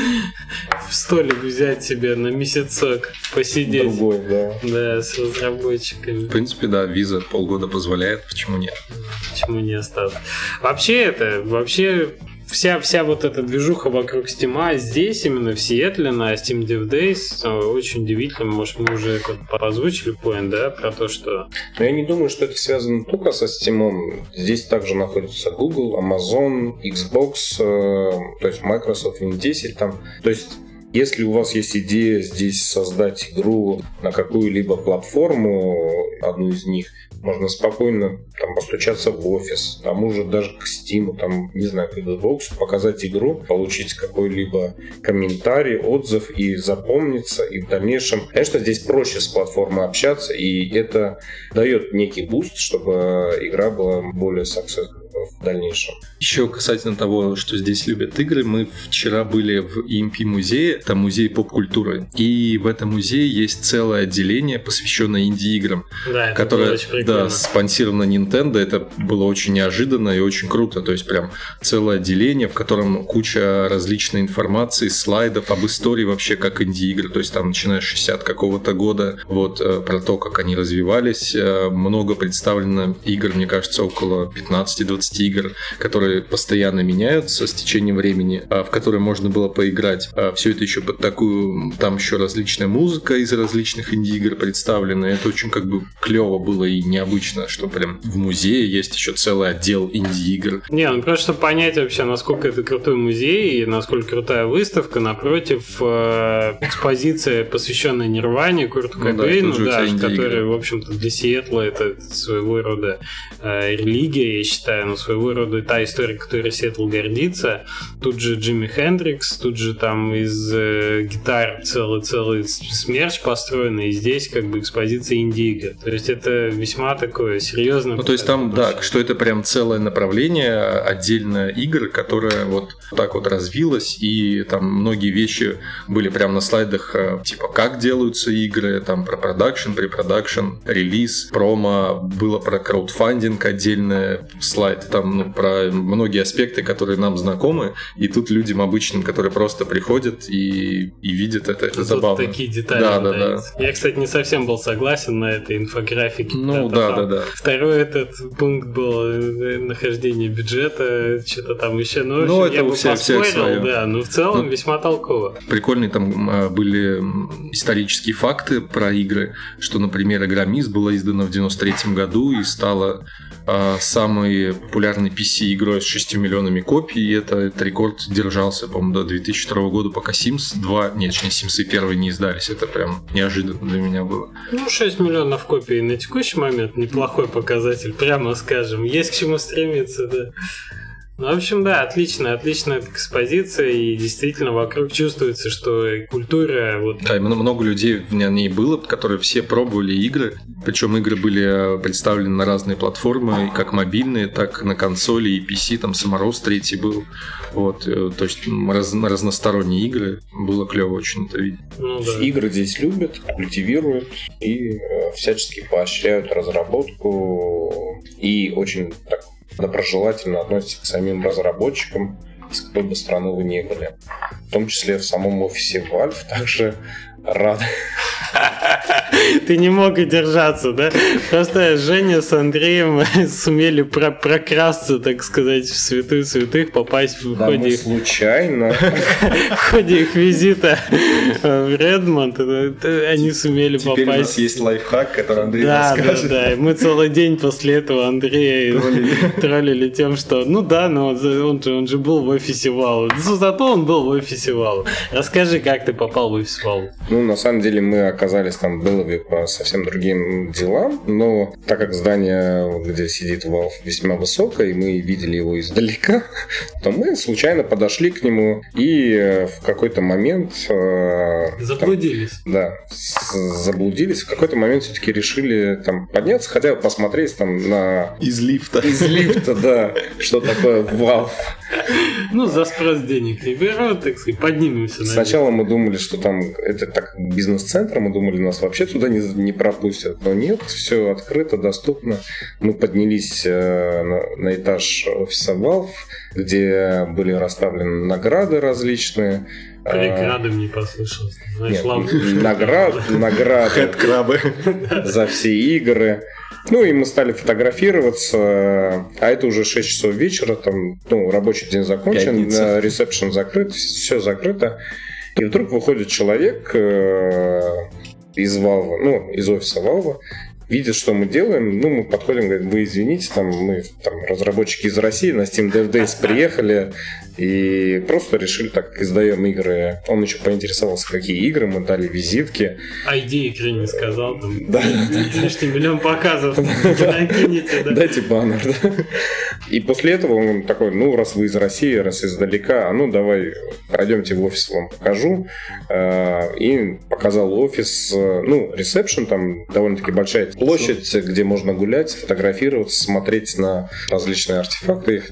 в столик взять себе на месяцок посидеть. Другой, да. Да, с разработчиками. В принципе, да, виза полгода позволяет, почему нет? Почему не осталось? Вообще это, вообще вся, вся вот эта движуха вокруг Стима здесь, именно в Сиэтле, на Steam Dev Days, э, очень удивительно. Может, мы уже это озвучили point, да, про то, что Но я не думаю, что это связано только со Steam. Здесь также находятся Google, Amazon, Xbox, э, то есть Microsoft Win 10 там. То есть если у вас есть идея здесь создать игру на какую-либо платформу, одну из них, можно спокойно там постучаться в офис, тому же даже к Steam, там, не знаю, к Xbox, показать игру, получить какой-либо комментарий, отзыв и запомниться, и в дальнейшем, конечно, здесь проще с платформой общаться, и это дает некий буст, чтобы игра была более successful. в дальнейшем. Еще касательно того, что здесь любят игры, мы вчера были в EMP музее, это музей поп-культуры, и в этом музее есть целое отделение, посвященное инди-играм, Да, которое да, спонсировано Nintendo, это было очень неожиданно и очень круто, то есть прям целое отделение, в котором куча различной информации, слайдов об истории вообще как инди-игр, то есть там начиная с 60 какого-то года, вот э, про то, как они развивались, э, много представлено игр, мне кажется, около 15-20 игр, которые постоянно меняются с течением времени, а, в которые можно было поиграть. Все это еще под такую, там еще различная музыка из различных инди-игр представлена, это очень как бы клево было и необычно, что прям в музее есть еще целый отдел инди-игр. Не, ну просто понять вообще, насколько это крутой музей и насколько крутая выставка, напротив э, экспозиция, посвященная Нирване, Курту Ну да, Кобейну, да, инди-игры. который, в общем-то, для Сиэтла это своего рода э, религия, я считаю, но своего рода та история, которой Сиэтл гордится. Тут же Джимми Хендрикс, тут же там из э, гитар целый-целый смерч построенный, и здесь как бы экспозиция инди-игр. То есть это весьма такое серьезное... Ну, то есть там, да, что это прям целое направление, отдельное игр, которое вот так вот развилось, и там многие вещи были прям на слайдах, э, типа, как делаются игры, там про продакшн, препродакшн, релиз, промо, было про краудфандинг отдельный слайд, там, ну, про многие аспекты, которые нам знакомы, и тут людям обычным, которые просто приходят и, и видят это, это Тут забавно. такие детали. Да, да, да. Я, кстати, не совсем был согласен на этой инфографике. Ну, да, там да, да. Второй этот пункт был э, нахождение бюджета, что-то там еще. Ну, Ну, общем, это я у бы всех- всех своё. да, но в целом Ну, весьма толково. Прикольные там э, были исторические факты про игры, что, например, игра Мисс была издана в 93 году и стала самой популярной PC игрой с 6 миллионами копий, и это, этот рекорд держался, по-моему, до 2002 года, пока Sims 2, нет, точнее, Sims 1 не издались, это прям неожиданно для меня было. Ну, 6 миллионов копий на текущий момент неплохой показатель, прямо скажем. Есть к чему стремиться, да. Ну, в общем, да, отлично, отличная экспозиция, и действительно вокруг чувствуется, что культура, вот Да, и мно- много людей в ней было, которые все пробовали игры. Причем игры были э, представлены на разные платформы, как мобильные, так на консоли и PC. Там Самороз третий был. Вот, э, то есть раз- разносторонние игры. Было клево очень это видеть. ну да. Игры здесь любят, культивируют и э, всячески поощряют разработку и очень так доброжелательно относятся к самим разработчикам, из какой бы страны вы ни были. В том числе в самом офисе Valve также рады. Ты не мог удержаться, да? Просто Женя с Андреем сумели про- прокрасться, так сказать, в святую святых, попасть в Да, ходе мы их случайно в ходе их визита в Редмонд, они сумели попасть. есть лайфхак, который Андрей Да, да, да. И мы целый день после этого Андрея троллили тем, что ну да, но он же, он же, был в офисе Вау. Зато он был в офисе Вау. Расскажи, как ты попал в офис Вау. Ну, на самом деле, мы оказались там в Делаве по совсем другим делам, но так как здание, где сидит Valve, весьма высокое, и мы видели его издалека, то мы случайно подошли к нему, и э, в какой-то момент... э, там- Заблудились. да, с- заблудились. В какой-то момент все-таки решили там подняться, хотя бы посмотреть там на... Из лифта. Из лифта, да, что такое Valve. Ну, за спрос денег не берут, так сказать, поднимемся. Сначала мы думали, что там это так бизнес-центр, мы думали, нас вообще туда не, не пропустят. Но нет, все открыто, доступно. Мы поднялись э, на, на этаж офиса Valve, где были расставлены награды различные. Э, Преградом не послышалось. Знаешь, Нет, наград, награды крабы. за все игры. Ну и мы стали фотографироваться, а это уже 6 часов вечера, там, ну, рабочий день закончен, э, ресепшн закрыт, все закрыто. И вдруг выходит человек э, из Valve, ну, из офиса Valve, видит, что мы делаем, ну, мы подходим, говорим, вы извините, там, мы там, разработчики из России на Steam Dev Days приехали, И просто решили, так как издаем игры. Он еще поинтересовался, какие игры, мы дали визитки. ID игры не сказал, там Да. лишний миллион показов накинете, да. Дайте баннер, да? И после этого он такой, ну, раз вы из России, раз издалека, а ну, давай пройдемте в офис, вам покажу. Э, И показал офис, э, ну, ресепшн, там довольно-таки большая площадь, где можно гулять, фотографироваться, смотреть на различные артефакты их.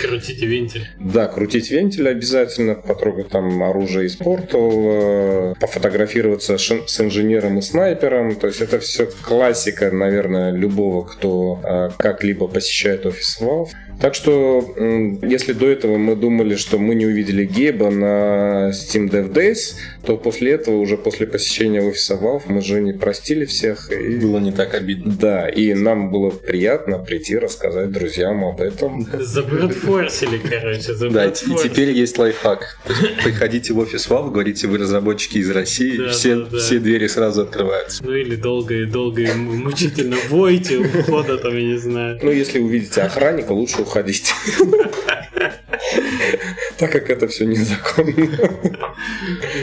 Крутите вентиль. Да, крутить вентиль обязательно, потрогать там оружие из портал, э, пофотографироваться с инженером и снайпером. То есть это все классика, наверное, любого, кто э, как-либо посещает офис Valve. Так что, если до этого мы думали, что мы не увидели Геба на Steam Dev Days, то после этого, уже после посещения офиса Valve, мы же не простили всех. И... Было не так обидно. Да, и нам было приятно прийти рассказать друзьям об этом. Забрутфорсили, короче, Да, и теперь есть лайфхак. Приходите в офис Valve, говорите, вы разработчики из России, все, двери сразу открываются. Ну или долго и долго и му- мучительно войте у входа там, я не знаю. Ну, если увидите охранника, лучше уходить. Так как это все незаконно.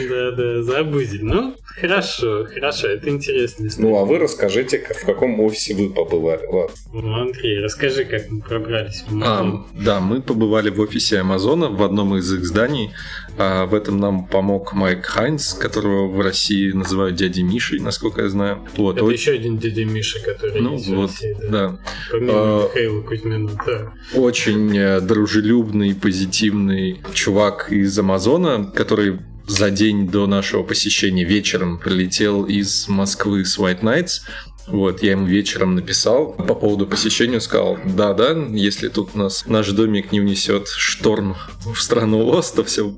Да, да, забудем. Ну, хорошо, хорошо, это интересно. Ну, а вы расскажите, в каком офисе вы побывали. Ну, Андрей, расскажи, как мы пробрались в А, да, мы побывали в офисе Амазона в одном из их зданий. А, в этом нам помог Майк Хайнс, которого в России называют дядей Мишей, насколько я знаю. Вот, Это о- еще один дядя Миша, который ну есть в вот, России, да. да. Помимо А, Михаила Кузьмина, да. очень э, дружелюбный, позитивный чувак из Амазона, который за день до нашего посещения вечером прилетел из Москвы с White Nights. Вот, я ему вечером написал по поводу посещения, сказал, да-да, если тут у нас наш домик не внесет шторм в страну Оз, то все,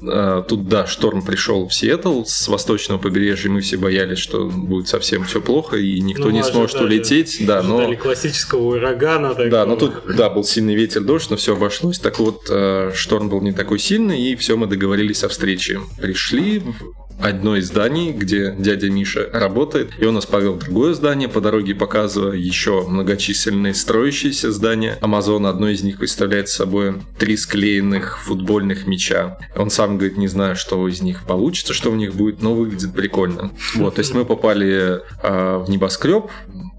тут, да, шторм пришел в Сиэтл с восточного побережья, мы все боялись, что будет совсем все плохо, и никто Ну, не мы сможет ожидали- улететь, да, но... Классического урагана. Такого. Да, но тут, да, был сильный ветер, дождь, но все обошлось. Так вот, э, шторм был не такой сильный, и все, мы договорились о встрече. Пришли одно из зданий, где дядя Миша работает, и он нас повел в другое здание, по дороге показывая еще многочисленные строящиеся здания. Амазон, одно из них представляет собой три склеенных футбольных мяча. Он сам говорит, не знаю, что из них получится, что в них будет, но выглядит прикольно. Вот, то есть мы попали э, в небоскреб,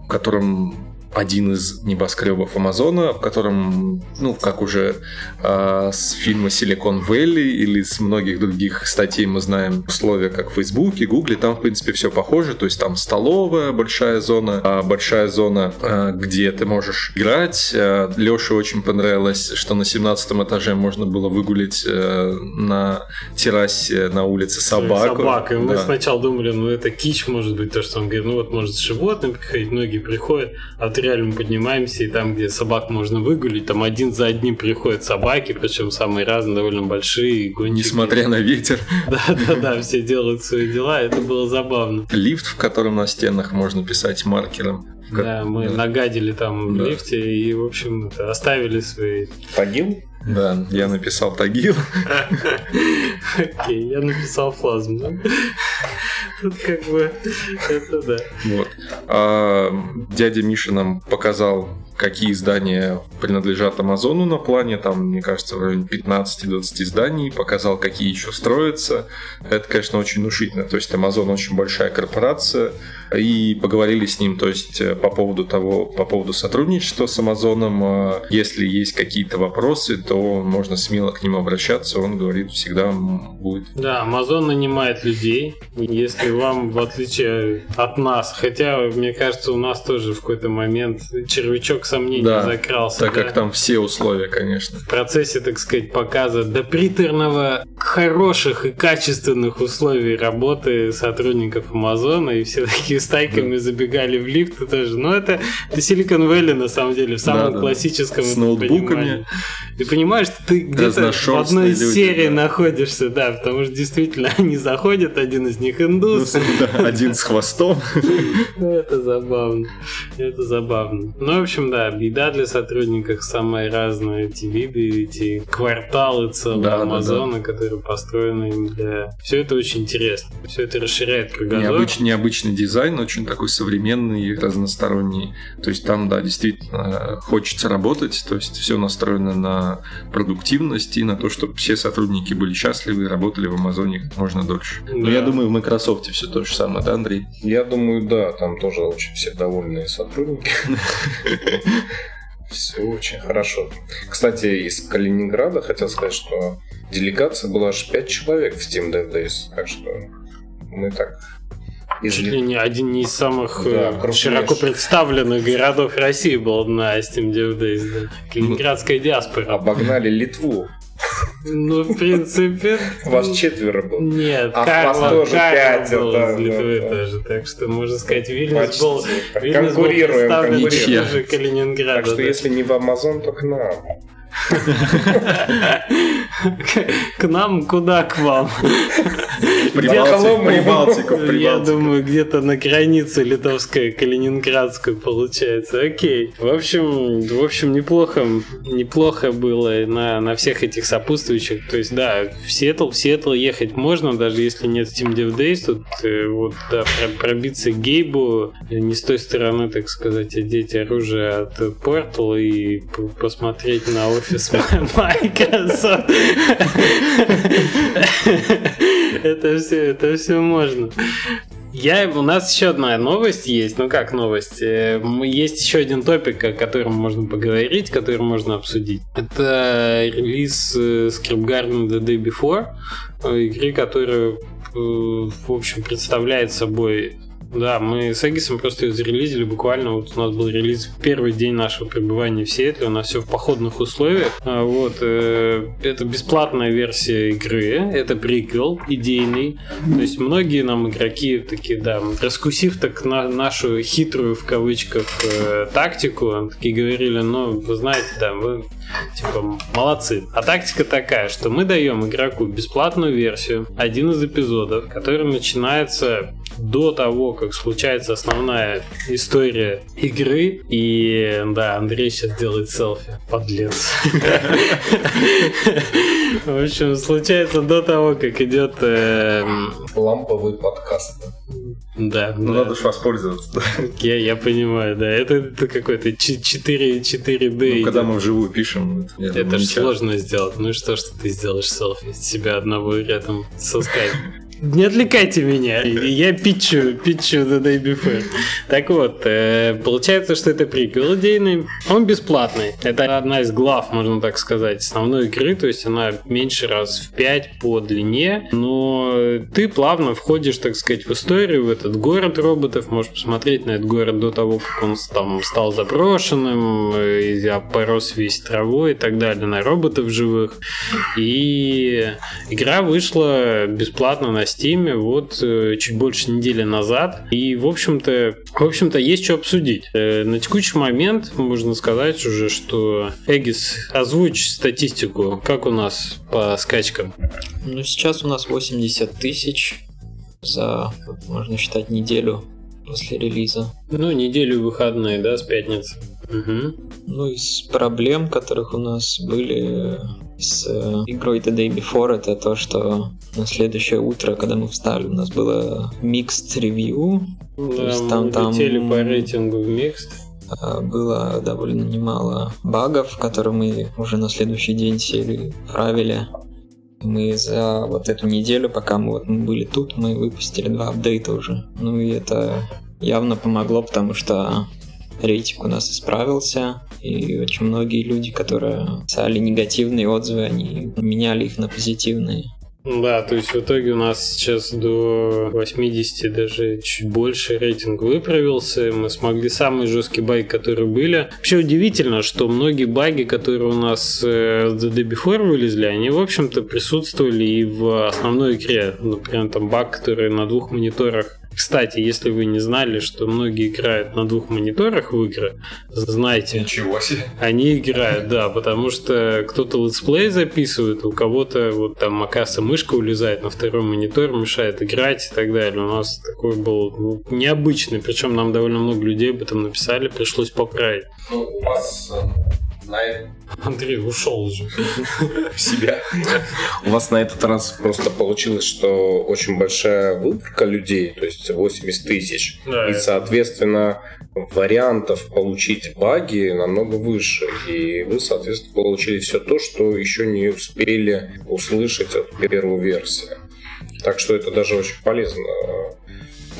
в котором один из небоскребов Амазона, в котором, ну, как уже э, с фильма Silicon Valley или с многих других статей мы знаем условия, как в Фейсбуке, Гугле, там, в принципе, все похоже, то есть там столовая, большая зона, а большая зона, э, где ты можешь играть. Э, Леше очень понравилось, что на 17 этаже можно было выгулить э, на террасе на улице собаку. Собака. И мы Да. сначала думали, ну это кич может быть, то, что он говорит, ну вот может с животным приходить, многие приходят, а вот реально мы поднимаемся, и там, где собак можно выгулить, там один за одним приходят собаки, причем самые разные, довольно большие, гонщики. Несмотря на ветер. Да-да-да, все делают свои дела, это было забавно. Лифт, в котором на стенах можно писать маркером. Да, мы да. нагадили там в Да. лифте и, в общем, оставили свои... Тагил? Да, я написал Тагил. Окей, я написал флазм, да? Тут как бы, это да. Вот. А, дядя Миша нам показал, какие здания принадлежат Амазону на плане. Там, мне кажется, в районе 15-20 зданий. Показал, какие еще строятся. Это, конечно, очень внушительно. То есть Амазон очень большая корпорация. И поговорили с ним, то есть э, по поводу того, по поводу сотрудничества с Амазоном. э, Если есть какие-то вопросы, то можно смело к нему обращаться. Он говорит, всегда будет Да, Amazon нанимает людей. Если вам, в отличие от нас, хотя, мне кажется, у нас тоже в какой-то момент червячок сомнений Да, закрался. так да. как там все условия, конечно. в процессе, так сказать, показа до приторного хороших и качественных условий работы сотрудников Амазона, и все такие стайками забегали в лифт и тоже. Но это, это Silicon Valley, на самом деле, в самом Да-да-да. классическом С ноутбуками. понимании. Ты понимаешь, ты где-то в одной люди, серий да. находишься, да, потому что действительно они заходят, один из них индус. Да, один с хвостом. Ну, Это забавно. Это забавно. Ну, в общем, да, беда для сотрудников самая разная. Эти виды, эти кварталы целого Да, да, Амазона, которые построены им для... Все это очень интересно. Все это расширяет кругозор. Необычный, необычный дизайн, очень такой современный, разносторонний. То есть там, да, действительно хочется работать. То есть все настроено на продуктивность и на то, чтобы все сотрудники были счастливы и работали в Амазоне как можно дольше. Но я думаю, в Microsoft все то же самое, да, Андрей? Я думаю, да, там тоже очень все довольные сотрудники. Все очень хорошо. Кстати, из Калининграда хотел сказать, что делегация была аж 5 человек в Steam Dev Days, так что мы так из... Чуть ли не один из самых да, э, широко представленных городов России был на Steam Dev Days. Да. Калининградская диаспора. Обогнали Литву. Ну, в принципе... Вас четверо было. Нет, а Карл, вас тоже пятеро. Был да, из Литвы да, тоже. Так что, можно сказать, Вильнюс Почти. был, Вильнюс был представлен ниже Калининграда. Так что да. если не в Амазон, то к нам. К нам куда к вам? Прибалтику, Прибалтику, Я думаю, где-то на границе литовской, калининградской получается. Окей. В общем, в общем, неплохо, неплохо было на, на всех этих сопутствующих. То есть, да, в Сиэтл, в Сиэтл ехать можно, даже если нет Steam Dev Days, тут э, вот, да, про- пробиться к Гейбу э, не с той стороны, так сказать, одеть оружие от Portal и посмотреть на офис Microsoft. Это все, это все можно. Я, у нас еще одна новость есть. Ну как новость? Э, Есть еще один топик, о котором можно поговорить, который можно обсудить. Это релиз э, Script Garden The Day Before, э, игры, которая, в общем, представляет собой да, мы с Эгисом просто ее зарелизили буквально. Вот у нас был релиз в первый день нашего пребывания в Сиэтле. У нас все в походных условиях. А, Вот. э, Это бесплатная версия игры. Это приквел идейный. То есть многие нам игроки такие, да, раскусив так на нашу хитрую в кавычках э, тактику, такие говорили, ну, вы знаете, да, вы типа молодцы. А тактика такая, что мы даем игроку бесплатную версию, один из эпизодов, который начинается до того, как случается основная история игры. И да, Андрей сейчас делает селфи. Подлец. В общем, случается до того, как идет... эм, Ламповый подкаст. Да, Ну, да. надо же воспользоваться. да. Я, я понимаю, да. Это, это какой-то 4, 4D. Ну, идет. когда мы вживую пишем, это, я Это думаю, же ничего. сложно сделать. Ну и что, что ты сделаешь селфи себя одного рядом со скайпа? Не отвлекайте меня, я питчу, питчу The Day Before. Так вот, э, получается, что это приквел идейный, он бесплатный. Это одна из глав, можно так сказать, основной игры, то есть она меньше раз в 5 по длине, но ты плавно входишь, так сказать, в историю, в этот город роботов, можешь посмотреть на этот город до того, как он там стал заброшенным, э, и порос весь травой и так далее, на роботов живых. И игра вышла бесплатно на Steam вот э, чуть больше недели назад. И, в общем-то, в общем-то, есть что обсудить. Э, На текущий момент можно сказать уже, что Эгис, озвучь статистику, как у нас по скачкам. Ну, сейчас у нас 80 тысяч за, можно считать, неделю после релиза. Ну, неделю выходные, да, с пятницы. Мгм. Ну, из проблем, которых у нас были с э, игрой The Day Before, это то, что на следующее утро, когда мы встали, у нас было mixed review, Да, есть мы там- там- летели по рейтингу в Mixed. а, было довольно немало багов, которые мы уже на следующий день сели, правили. Мы за вот эту неделю, пока мы вот мы были тут, мы выпустили два апдейта уже. Ну и это явно помогло, потому что рейтинг у нас исправился, и очень многие люди, которые писали негативные отзывы, они меняли их на позитивные. Да, то есть в итоге у нас сейчас до 80, даже чуть больше рейтинг выправился. Мы смогли самые жесткие баги, которые были. Вообще удивительно, что многие баги, которые у нас э, The Before вылезли, они, в общем-то, присутствовали и в основной игре. Например, там баг, который на двух мониторах кстати, если вы не знали, что многие играют на двух мониторах в игры, знайте, Ничего себе. они играют, да, потому что кто-то let's play записывает, у кого-то вот там, оказывается, мышка улезает на второй монитор, мешает играть и так далее. У нас такой был ну, необычный, причем нам довольно много людей об этом написали, пришлось поправить. Ну, у вас э, Андрей ушел уже. В себя. У вас на этот раз просто получилось, что очень большая выборка людей, то есть 80 тысяч. Да, и, соответственно, вариантов получить баги намного выше. И вы, соответственно, получили все то, что еще не успели услышать от первой версии. Так что это даже очень полезно.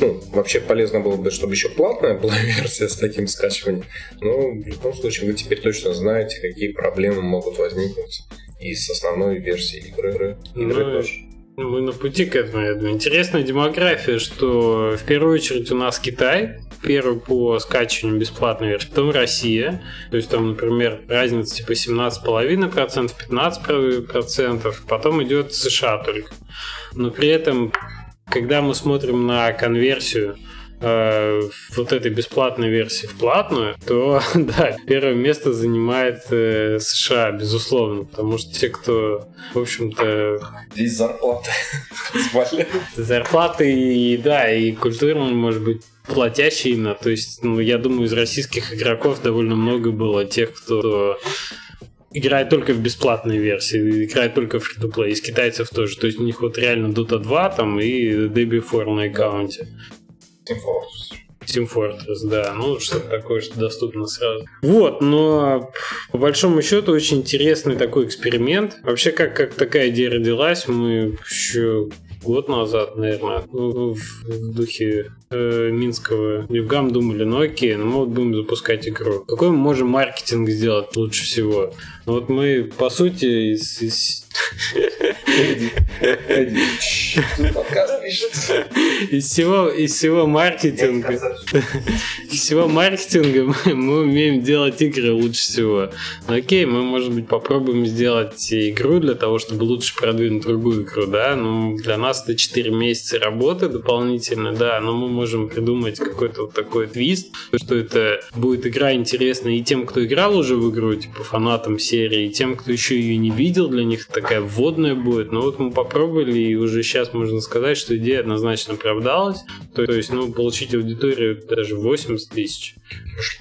Ну, вообще полезно было бы, чтобы еще платная была версия с таким скачиванием. Но в любом случае вы теперь точно знаете, какие проблемы могут возникнуть и с основной версией игры. игры Ну, тоже. Мы на пути к этому, я думаю. Интересная демография, что в первую очередь у нас Китай, первый по скачиванию бесплатной версии, потом Россия, то есть там, например, разница типа 17,5%, 15%, потом идет США только. Но при этом, когда мы смотрим на конверсию э, вот этой бесплатной версии в платную, то да, первое место занимает э, США, безусловно, потому что те, кто, в общем-то, Здесь зарплаты зарплаты и да, и культурно, может быть, платящие именно. То есть, ну, я думаю, из российских игроков довольно много было тех, кто играет только в бесплатной версии, играет только в free Из китайцев тоже. То есть у них вот реально Dota 2 там и Debbie 4 на аккаунте. Team Fortress, да, ну что-то такое, что доступно сразу. Вот, но по большому счету очень интересный такой эксперимент. Вообще, как, как такая идея родилась, мы еще год назад, наверное, ну, в духе э, Минского Евгам думали, ну окей, ну мы вот будем запускать игру. Какой мы можем маркетинг сделать лучше всего? Ну вот мы, по сути, из- из из всего, из всего маркетинга, из всего маркетинга мы, мы умеем делать игры лучше всего. Ну, окей, мы, может быть, попробуем сделать игру для того, чтобы лучше продвинуть другую игру, да, ну, для нас это 4 месяца работы дополнительно, да, но мы можем придумать какой-то вот такой твист, что это будет игра интересная и тем, кто играл уже в игру, типа фанатам серии, и тем, кто еще ее не видел, для них такая вводная будет. Но вот мы попробовали, и уже сейчас можно сказать, что идея однозначно оправдалась. То, то есть, ну, получить аудиторию даже 80 тысяч.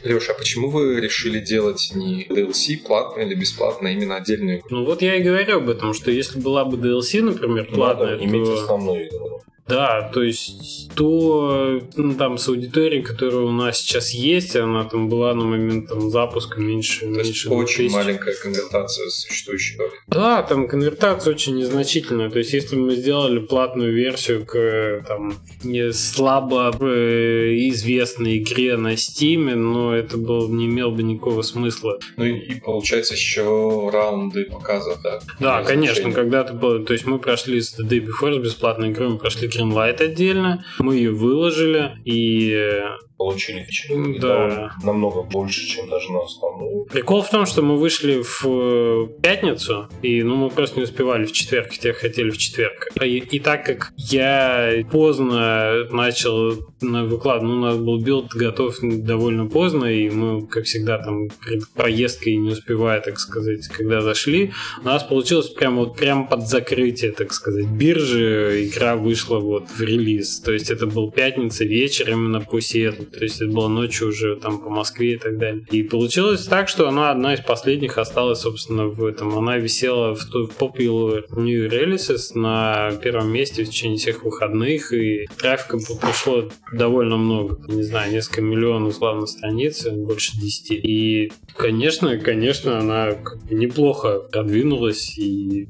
Леша, а почему вы решили делать не DLC платно или бесплатно, а именно отдельную игру? Ну вот я и говорю об этом, что если была бы DLC, например, платная, Надо иметь то... основную игру. Да, то есть то ну, там с аудиторией, которая у нас сейчас есть, она там была на момент там, запуска меньше, То есть меньше очень 2000. маленькая конвертация существующей доли. Да, там конвертация очень незначительная. То есть, если бы мы сделали платную версию к там, не слабо э, известной игре на Steam, но это было, не имело бы никакого смысла. Ну и, и получается еще раунды показов, да? Да, конечно, значения. когда ты был, то есть мы прошли с The Day Before, с бесплатной игрой, мы прошли Greenlight отдельно, мы ее выложили, и э, Получили И да. намного больше, чем даже на основную. Прикол в том, что мы вышли в э, пятницу, и ну мы просто не успевали в четверг, хотя хотели в четверг. И, и так как я поздно начал на выклад, ну у нас был билд готов довольно поздно, и мы, как всегда, там перед поездкой не успевая, так сказать, когда зашли, у нас получилось прямо вот прямо под закрытие, так сказать, биржи игра вышла вот в релиз. То есть это был пятница вечер именно по Сиэтлу. То есть это было ночью уже там по Москве и так далее. И получилось так, что она одна из последних осталась, собственно, в этом. Она висела в, Popular New Releases на первом месте в течение всех выходных, и трафика пришло довольно много. Не знаю, несколько миллионов главной страницы, больше 10. И, конечно, конечно, она неплохо продвинулась, и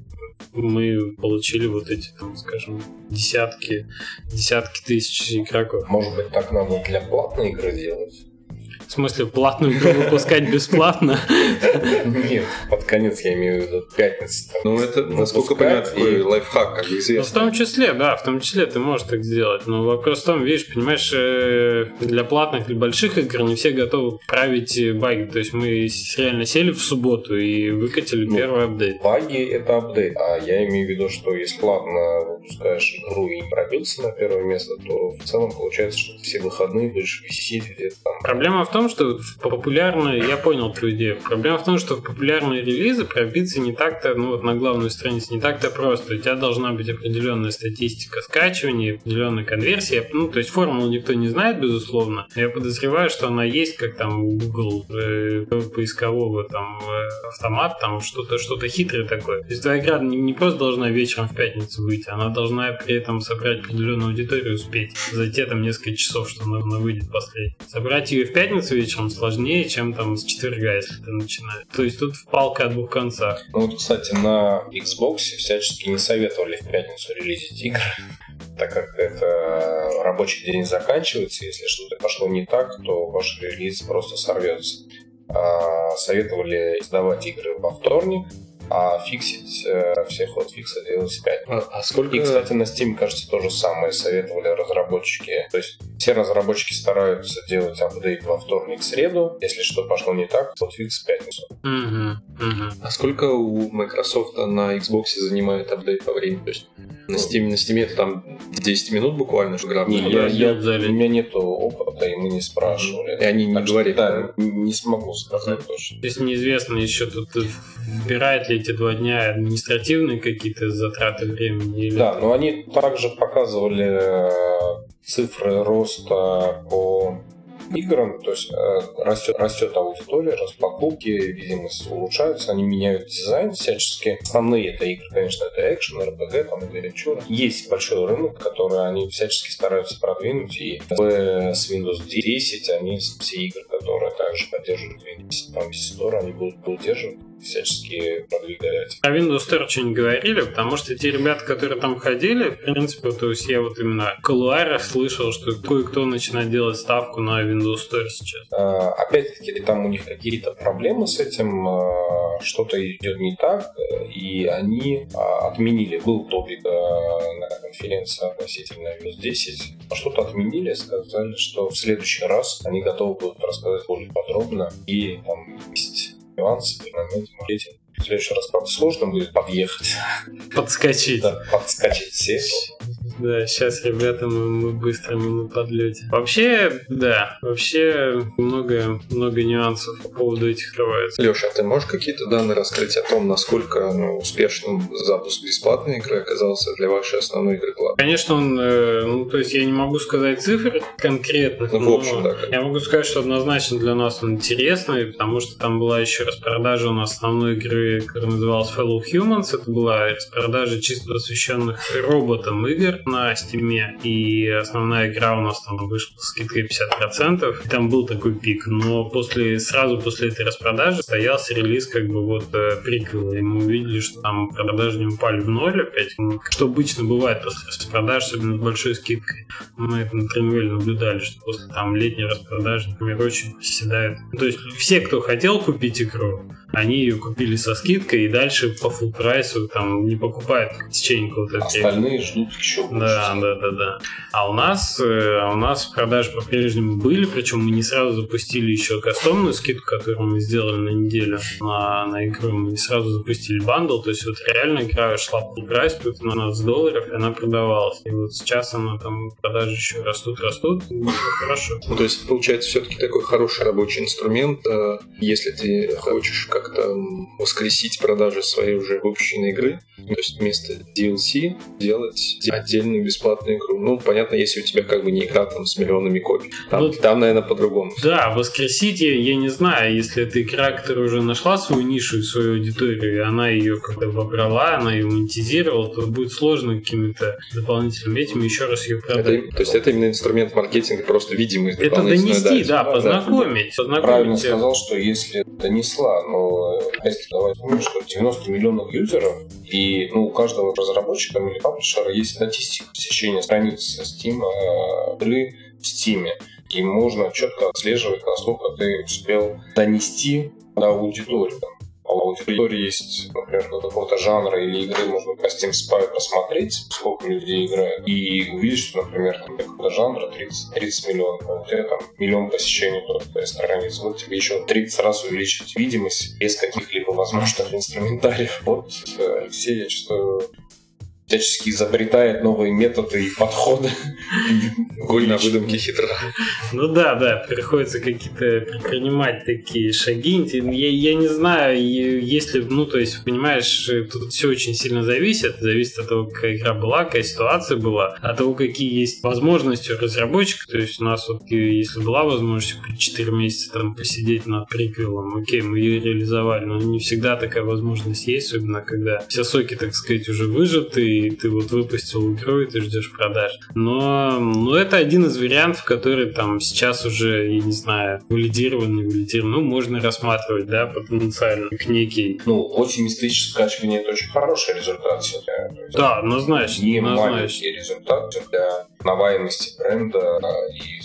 мы получили вот эти, там, скажем, десятки, десятки тысяч игроков. Может быть, так надо для платной игры делать? В смысле, платную игру выпускать бесплатно? Нет, под конец я имею в виду пятница. Ну, это, насколько понимаю, такой лайфхак, как Ну, в известно. том числе, да, в том числе ты можешь так сделать. Но вопрос в том, видишь, понимаешь, э, для платных или больших игр не все готовы править э, баги. То есть мы реально сели в субботу и выкатили Ну, первый апдейт. Баги — это апдейт, а я имею в виду, что если платно выпускаешь игру и пробился на первое место, то в целом получается, что ты все выходные будешь висеть где-то там. Проблема в том, что в популярные, я понял твою идею, проблема в том, что в популярные релизы пробиться не так-то, ну вот на главную страницу не так-то просто. У тебя должна быть определенная статистика скачивания, определенная конверсия. Ну, то есть формулу никто не знает, безусловно. Я подозреваю, что она есть, как там у Google э, поискового там э, автомат, там что-то что-то хитрое такое. То есть твоя игра не, не просто должна вечером в пятницу выйти, она должна при этом собрать определенную аудиторию, успеть за те там несколько часов, что она, она выйдет последней. Собрать ее в пятницу вечером сложнее, чем там с четверга, если ты начинаешь. То есть тут палка о двух концах. Ну вот, кстати, на Xbox всячески не советовали в пятницу релизить игры, так как это рабочий день заканчивается, если что-то пошло не так, то ваш релиз просто сорвется. А, советовали сдавать игры во вторник, а фиксить э, все хотфиксы делать пятницу. А, а сколько... И, кстати, на Steam, кажется, то же самое советовали разработчики. То есть все разработчики стараются делать апдейт во вторник, среду. Если что пошло не так, хотфикс в пятницу. Угу, угу. А сколько у Microsoft на Xbox занимает апдейт по времени? То есть на Steam, на Steam это там 10 минут буквально, что игра Не, я, я- у меня нет опыта, и мы не спрашивали. И они не Так что, говорят, да, не смогу сказать точно. То есть неизвестно еще тут э, вбирает ли эти два дня административные какие-то затраты времени или... Да, но они также показывали э, цифры роста по играм, то есть э, растет, растет аудитория, растут покупки, видимость улучшаются, они меняют дизайн всячески. Основные это игры, конечно, это экшен, РПГ, там, адвенчура. Есть большой рынок, который они всячески стараются продвинуть, и в- с Windows 10 они все игры, которые также поддерживают Windows 10, там Store, они будут поддерживать, всячески продвигать. Про Windows Store что не говорили, потому что те ребята, которые там ходили, в принципе, то есть я вот именно в кулуарах слышал, что кое-кто начинает делать ставку на Windows Store сейчас. А, Опять-таки, там у них какие-то проблемы с этим, а, что-то идет не так, и они а, отменили. Был топик а, на конференции относительно Windows 10, а что-то отменили, сказали, что в следующий раз они готовы будут рассказать более подробно, и там есть нюансы при моменте маркетинга. В следующий раз, правда, сложно будет подъехать, Подскочить. да, подскочить все. Да, сейчас, ребята, мы, мы быстро мы на подлете. Вообще, да, вообще много, много нюансов по поводу этих открывается. Леша, а ты можешь какие-то данные раскрыть о том, насколько ну, успешным запуск бесплатной игры оказался для вашей основной игры? Конечно, он, э, ну, то есть я не могу сказать цифр конкретных, Ну, в но общем, да, как- я могу сказать, что однозначно для нас он интересный, потому что там была еще распродажа у нас основной игры, которая называлась Fellow Humans. Это была распродажа чисто посвященных роботам игр на Steam. И основная игра у нас там вышла с скидкой 50%. И там был такой пик. Но после, сразу после этой распродажи стоялся релиз как бы вот э, приквела. И мы увидели, что там продажи не упали в ноль опять. Ну, Что обычно бывает после распродаж, особенно с большой скидкой. Мы это на Тренвеле наблюдали, что после там летней распродажи, например, очень. Ну, То есть все, кто хотел купить игру, они ее купили со скидкой и дальше по full прайсу там не покупают в течение какого-то. Остальные ждут еще Да, да, да, да. А у нас, э, а у нас продажи по-прежнему были, причем мы не сразу запустили еще кастомную скидку, которую мы сделали на неделю на, на игру. Мы не сразу запустили бандл, то есть вот реально игра шла full price, тут 12 долларов, и она продавалась. И вот сейчас она там, продажи еще растут, растут, и хорошо. Ну, то есть, получается, все-таки такой хороший рабочий инструмент, э, если ты хочешь как-то воскресить продажи своей уже выпущенной игры, то есть вместо DLC делать отдельную бесплатную игру. Ну, понятно, если у тебя как бы не игра там с миллионами копий. Там, Вот. там наверное, по-другому. Да, воскресить я, я не знаю, если это игра, которая уже нашла свою нишу и свою аудиторию, и она ее когда вобрала, она ее монетизировала, то будет сложно какими-то дополнительными этими еще раз ее Это, продать. им- то есть это именно инструмент маркетинга, просто видимость Это донести, дать. да, познакомить. Правильно познакомить. сказал, что если донесла, но если давай что 90 миллионов юзеров, и ну, у каждого разработчика или паблишера есть статистика посещения страниц Steam, э, игры в Steam. И можно четко отслеживать, насколько ты успел донести до аудитории. А у аудитории есть, например, какого-то жанра или игры, можно по Steam Spy посмотреть, сколько людей играют, и увидеть, что, например, там какого-то жанра 30, 30 миллионов, а у тебя там миллион посещений только твоей страницы. Вот тебе еще 30 раз увеличить видимость без каких-либо возможных инструментариев. Вот, э, Алексей, я что всячески изобретает новые методы и подходы. Голь на выдумке хитра. Ну да, да, приходится какие-то принимать такие шаги. Я, я не знаю, если, ну, то есть, понимаешь, тут все очень сильно зависит. Зависит от того, какая игра была, какая ситуация была, от того, какие есть возможности у разработчика. То есть у нас вот, если была возможность 4 месяца там посидеть над приквелом, окей, мы ее реализовали, но не всегда такая возможность есть, особенно когда все соки, так сказать, уже выжаты, и ты вот выпустил игру, и ты ждешь продаж. Но, но это один из вариантов, который там сейчас уже, я не знаю, валидирован, не валидирован, ну, можно рассматривать, да, потенциально к некий. Ну, 80 тысяч скачиваний это очень хороший результат всегда. Да, однозначно. Не однозначно. маленький результат для наваемости бренда и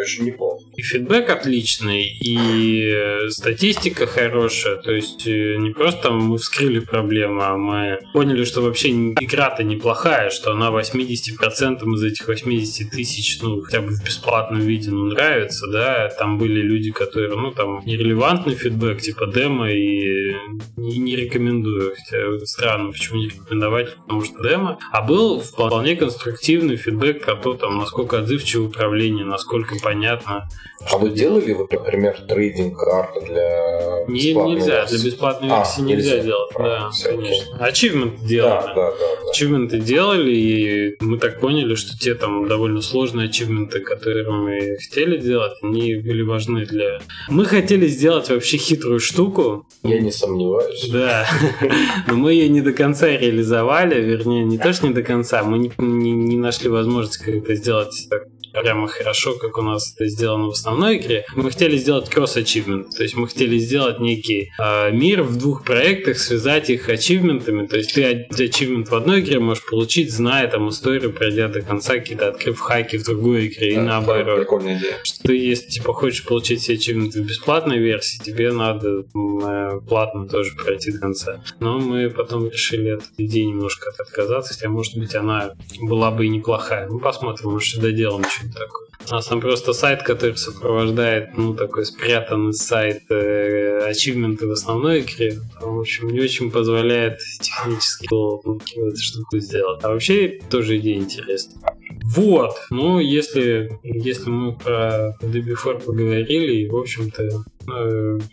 очень неплохо. И фидбэк отличный, и статистика хорошая. То есть э, не просто мы вскрыли проблему, а мы поняли, что вообще игра-то неплохая, что она 80% из этих 80 тысяч, ну, хотя бы в бесплатном виде, ну, нравится, да. Там были люди, которые, ну, там, нерелевантный фидбэк, типа демо, и не, не рекомендую. Хотя странно, почему не рекомендовать, потому что демо. А был вполне конструктивный фидбэк про то, там, насколько отзывчиво управление, насколько понятно. А вы делали, вот, например, трейдинг карты для не, Нельзя, версии? для бесплатной версии а, нельзя, нельзя делать. Правильно, да, все, конечно. Ачивменты делали. Да, да, да, да. Ачивменты делали, и мы так поняли, что те там довольно сложные ачивменты, которые мы хотели делать, они были важны для... Мы хотели сделать вообще хитрую штуку. Я не сомневаюсь. Да, но мы ее не до конца реализовали, вернее, не то, что не до конца, мы не, не, не нашли возможности как это сделать так прямо хорошо, как у нас это сделано в основной игре. Мы хотели сделать кросс-ачивмент, то есть мы хотели сделать некий э, мир в двух проектах, связать их ачивментами, то есть ты ачивмент в одной игре можешь получить, зная там историю, пройдя до конца, какие-то открыв хаки в другой игре да, и наоборот. Прикольная идея. Что ты, если типа хочешь получить все ачивменты в бесплатной версии, тебе надо э, платно тоже пройти до конца. Но мы потом решили от идеи немножко отказаться, хотя может быть она была бы и неплохая. Ну посмотрим, может доделаем что очень такой. У нас там просто сайт, который сопровождает, ну, такой спрятанный сайт э, ачивменты в основной игре. Там, в общем, не очень позволяет технически ну, эту штуку сделать. А вообще тоже идея интересная. Вот. Ну, если, если мы про DB4 поговорили, и, в общем-то,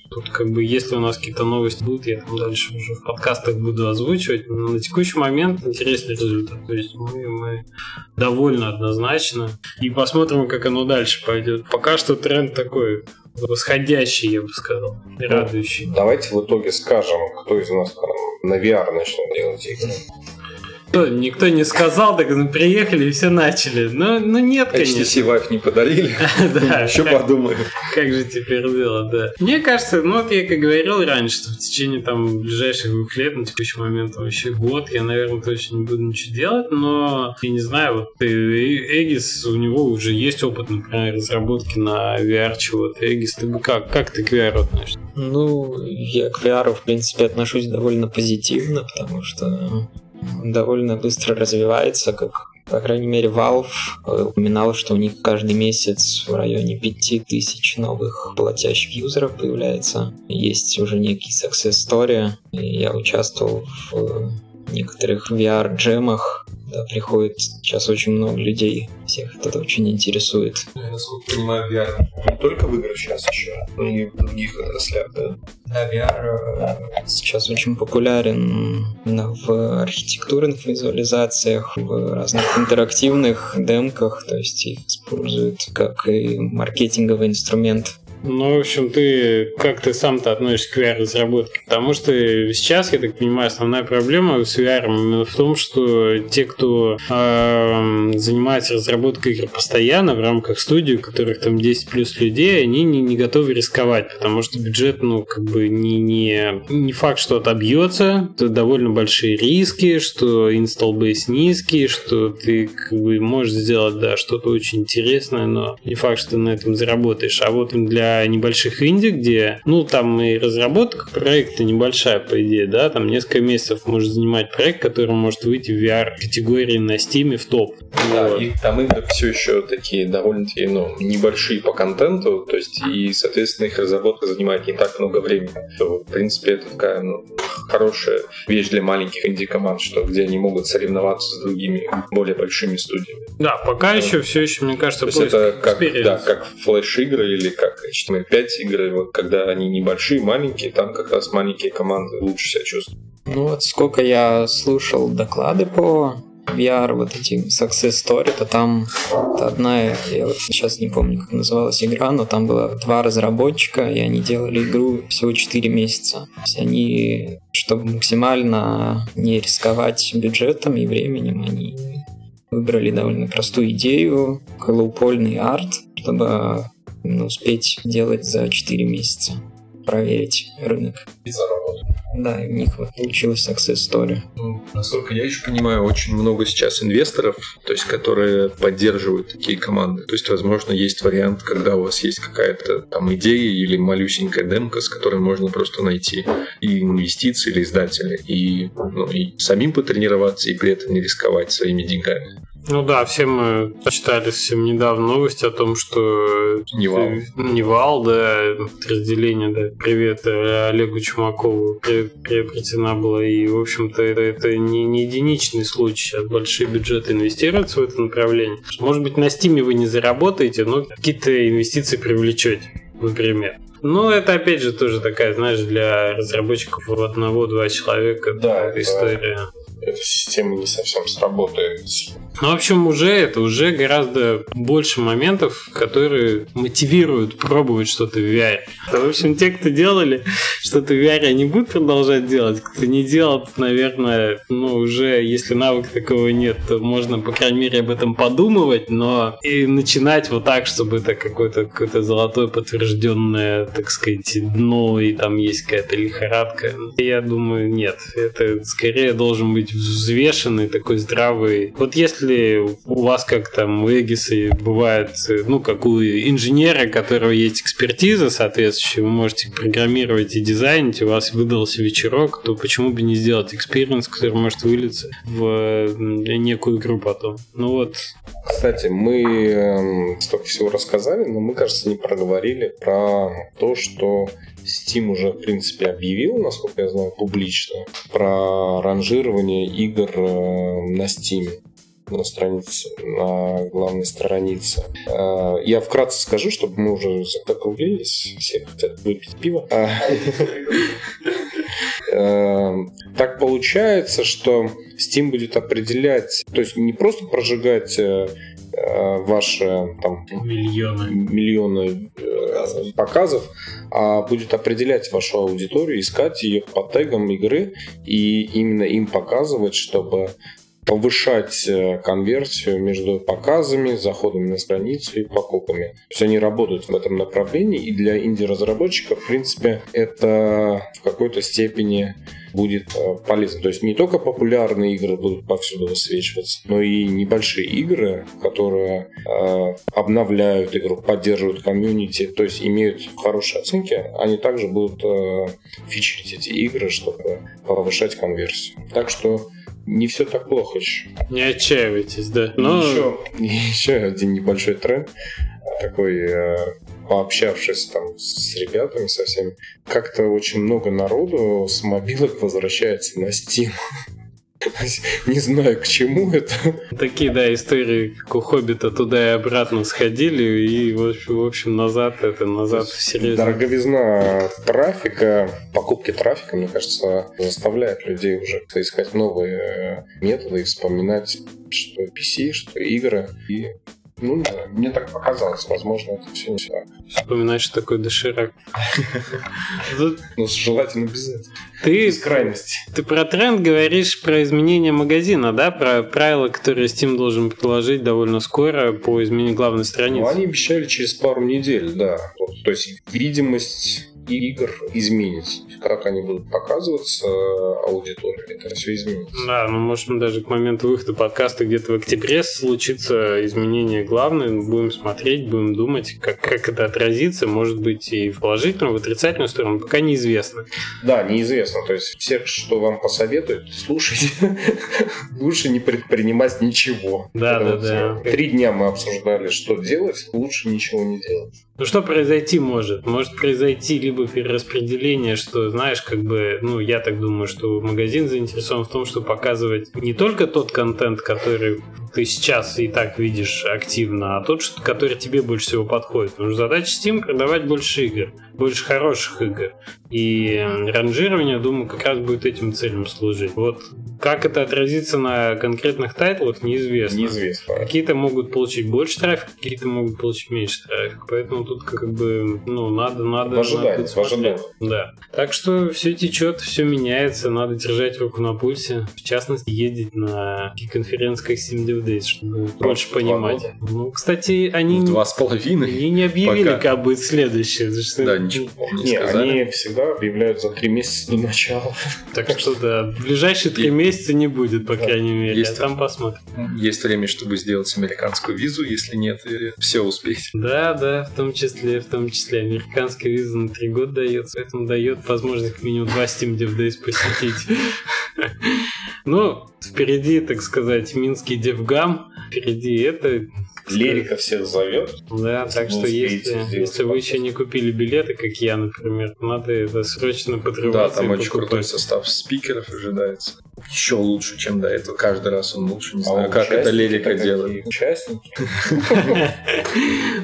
тут как бы, если у нас какие-то новости будут, я там дальше уже в подкастах буду озвучивать. Но на текущий момент интересный результат. То есть мы, мы довольны однозначно. И посмотрим, как оно дальше пойдет. Пока что тренд такой восходящий, я бы сказал, и ну, радующий. Давайте в итоге скажем, кто из нас там на VR начнет делать игры. Никто, никто не сказал, так ну, приехали и все начали. Ну, ну нет, конечно. HTC Vive не подарили. Да. Еще подумаем. Как же теперь делать, да. Мне кажется, ну вот я как говорил раньше, что в течение там ближайших двух лет, на текущий момент, вообще год, я, наверное, точно не буду ничего делать, но я не знаю, вот Эгис, у него уже есть опыт, например, разработки на VR чего-то. Эгис, ты бы как? Как ты к VR относишься? Ну, я к VR, в принципе, отношусь довольно позитивно, потому что довольно быстро развивается, как по крайней мере, Valve упоминал, что у них каждый месяц в районе 5000 новых платящих юзеров появляется. Есть уже некий success story. И я участвовал в некоторых VR-джемах, да, приходит сейчас очень много людей, всех это очень интересует. Я, насколько понимаю, VR не только в играх сейчас еще, но и в других отраслях, да? Да, VR э, сейчас очень популярен именно в архитектурных визуализациях, в разных интерактивных демках, то есть их используют как и маркетинговый инструмент. Ну, в общем, ты как ты сам-то относишься к VR-разработке? Потому что сейчас, я так понимаю, основная проблема с VR в том, что те, кто э, занимается разработкой игр постоянно в рамках студии, у которых там 10 плюс людей, они не, не готовы рисковать, потому что бюджет, ну, как бы не, не, не факт, что отобьется, это довольно большие риски, что install base низкий, что ты как бы можешь сделать, да, что-то очень интересное, но не факт, что ты на этом заработаешь. А вот для небольших инди, где, ну, там и разработка проекта небольшая, по идее, да, там несколько месяцев может занимать проект, который может выйти в VR-категории на Steam в топ. Да, Вот. и там игры все еще такие довольно-таки ну, небольшие по контенту, то есть и, соответственно, их разработка занимает не так много времени. То, в принципе, это такая ну, хорошая вещь для маленьких инди-команд, что где они могут соревноваться с другими более большими студиями. Да, пока еще все еще, мне кажется, То есть это как, да, как флеш-игры или как HTML5 игры, вот, когда они небольшие, маленькие, там как раз маленькие команды лучше себя чувствуют. Ну вот сколько я слушал доклады по VR, вот эти Success Story, то там это одна, я вот сейчас не помню, как называлась игра, но там было два разработчика, и они делали игру всего 4 месяца. То есть они, чтобы максимально не рисковать бюджетом и временем, они выбрали довольно простую идею, колоупольный арт, чтобы успеть делать за 4 месяца, проверить рынок. И заработать. Да, и у них вот получилась success story. Ну, насколько я еще понимаю, очень много сейчас инвесторов, то есть которые поддерживают такие команды. То есть, возможно, есть вариант, когда у вас есть какая-то там идея или малюсенькая демка, с которой можно просто найти и инвестиции или издателя, и, ну, и самим потренироваться, и при этом не рисковать своими деньгами. Ну да, все мы читали совсем недавно новость о том, что Nival. Nival, да, разделение, да, привет Олегу Чумакову при- приобретена была. И, в общем-то, это, это не, не единичный случай. Сейчас большие бюджеты инвестируются в это направление. Может быть, на Steam е вы не заработаете, но какие-то инвестиции привлечете, например. Ну, это опять же тоже такая, знаешь, для разработчиков одного-два человека Да, это- история. Эта система не совсем сработает. Ну, в общем, уже это уже гораздо больше моментов, которые мотивируют пробовать что-то в VR. В общем, те, кто делали что-то в VR, они будут продолжать делать. Кто не делал, наверное, ну, уже, если навыка такого нет, то можно, по крайней мере, об этом подумывать, но и начинать вот так, чтобы это какое-то какое золотое подтвержденное, так сказать, дно, и там есть какая-то лихорадка. Я думаю, нет. Это скорее должен быть взвешенный, такой здравый. Вот если у вас, как там у Эгиса бывает, ну, как у инженера, у которого есть экспертиза соответствующая, вы можете программировать и дизайнить, у вас выдался вечерок, то почему бы не сделать experience, который может вылиться в некую игру потом. Ну вот, Кстати, мы эм, столько всего рассказали, но мы, кажется, не проговорили про то, что Steam уже, в принципе, объявил, насколько я знаю, публично, про ранжирование игр э, на Steam на странице, на главной странице. Э, Я вкратце скажу, чтобы мы уже закруглились, все хотят выпить пиво. А, э, Так получается, что Steam будет определять, то есть не просто прожигать ваши там миллионы. миллионы э, показов, а будет определять вашу аудиторию, искать ее по тегам игры и именно им показывать, чтобы повышать э, конверсию между показами, заходами на страницу и покупками. То есть они работают в этом направлении, и для инди-разработчиков, в принципе, это в какой-то степени будет э, полезно. То есть не только популярные игры будут повсюду высвечиваться, но и небольшие игры, которые э, обновляют игру, поддерживают комьюнити, то есть имеют хорошие оценки, они также будут э, фичерить эти игры, чтобы повышать конверсию. Так что не все так плохо еще. Не отчаивайтесь, да. Но еще, еще один небольшой тренд такой э, пообщавшись там с ребятами со всеми, как-то очень много народу с мобилок возвращается на Steam. Не знаю, к чему это. такие, да, истории, как у Хоббита туда и обратно сходили, и, в общем, назад, это назад в серьезно. Дороговизна трафика, покупки трафика, мне кажется, заставляет людей уже искать новые э, методы и вспоминать, что PC, что игры. И ну, да, мне так показалось. Возможно, это все не так. Вспоминать, что такое доширак. Но желательно без этого. Ты, Без крайности. ты про тренд говоришь про изменение магазина, да? Про правила, которые Steam должен предложить довольно скоро по изменению главной Ну, страницы. они обещали через пару недель, да. То есть видимость игр изменится. Как они будут показываться аудитории, это все изменится. Да, ну может даже к моменту выхода подкаста где-то в октябре случится изменение главное. Будем смотреть, будем думать, как, как это отразится. Может быть и в положительную, в отрицательную сторону, пока неизвестно. Да, неизвестно. То есть всех, что вам посоветуют, слушайте. Лучше не предпринимать ничего. Да, да, да. Три дня мы обсуждали, что делать, лучше ничего не делать. Ну что произойти может? Может произойти либо перераспределение, что, знаешь, как бы, ну, я так думаю, что магазин заинтересован в том, чтобы показывать не только тот контент, который ты сейчас и так видишь активно, а тот, который тебе больше всего подходит. Потому что задача Steam продавать больше игр, больше хороших игр. И ранжирование, думаю, как раз будет этим целям служить. Вот как это отразится на конкретных тайтлах, неизвестно. Неизвестно. Какие-то могут получить больше трафика, какие-то могут получить меньше трафика. Поэтому тут как бы, ну, надо, надо... В ожидании, надо в ожидании. Да. Так что все течет, все меняется, надо держать руку на пульсе. В частности, ездить на конференции как Steam Dev Days, чтобы больше понимать. Ну, кстати, они... Два с половиной. Они не объявили, Пока. как будет следующее. Да, ничего не Не, сказали. они всегда объявляют за три месяца до начала. Так что да, в ближайшие три месяца не будет, по крайней мере. Есть а там посмотрим. Есть время, чтобы сделать американскую визу, если нет, все успеть. Да, да, в том числе, в том числе. Американская виза на три года дается, поэтому дает возможность как минимум два Steam Dev Days посетить. Ну, впереди, так сказать, Минский Девгам. Впереди это... Лерика всех зовет. Да, так что если, если вы еще не купили билеты, как я, например, надо это срочно Да, подрываться там и очень покупать. крутой состав спикеров ожидается. Еще лучше, чем до этого. Каждый раз он лучше. Не знаю, А как это Лерика делает. Участники.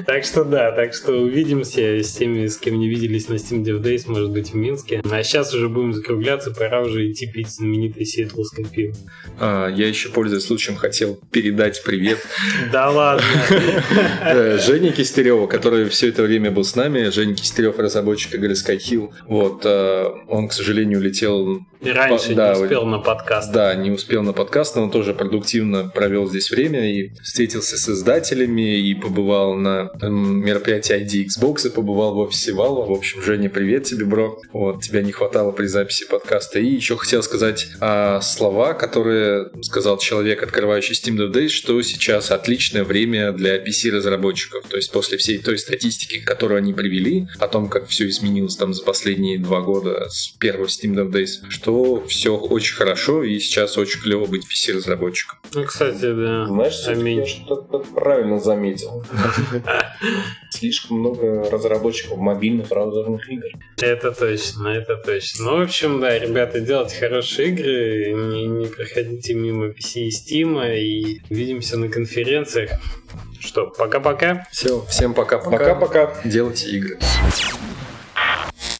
Так что да, так что увидимся с теми, с кем не виделись на Steam Dev Days, может быть, в Минске. А сейчас уже будем закругляться, пора уже идти пить знаменитое сиэтлское пиво. А, я еще, пользуясь случаем, хотел передать привет Да ладно. э, Жене Кистереву, который все это время был с нами. Женя Кистерев, разработчик игры Skyhill. Вот, э, он, к сожалению, улетел И раньше Да, не успел на подкаст. Да, не успел на подкаст, но он тоже продуктивно провел здесь время и встретился с издателями и побывал на эм, мероприятии ID Xbox и побывал в офисе Valve. В общем, Женя, привет тебе, бро. Вот, тебя не хватало при записи подкаста. И еще хотел сказать а, слова, которые сказал человек, открывающий Steam Dev Days, что сейчас отличное время для PC-разработчиков. То есть после всей той статистики, которую они привели, о том, как все изменилось там за последние два года с первого Steam Dev Days, что все очень хорошо и сейчас очень клево быть PC-разработчиком. Ну, кстати, да. Знаешь, Аминь. я что-то правильно заметил. Слишком много разработчиков мобильных браузерных игр. Это точно, это точно. Ну, в общем, да, ребята, делайте хорошие игры, не, не проходите мимо PC и Steam, и увидимся на конференциях. Что, пока-пока. Все, всем пока-пока. Пока-пока. Делайте игры.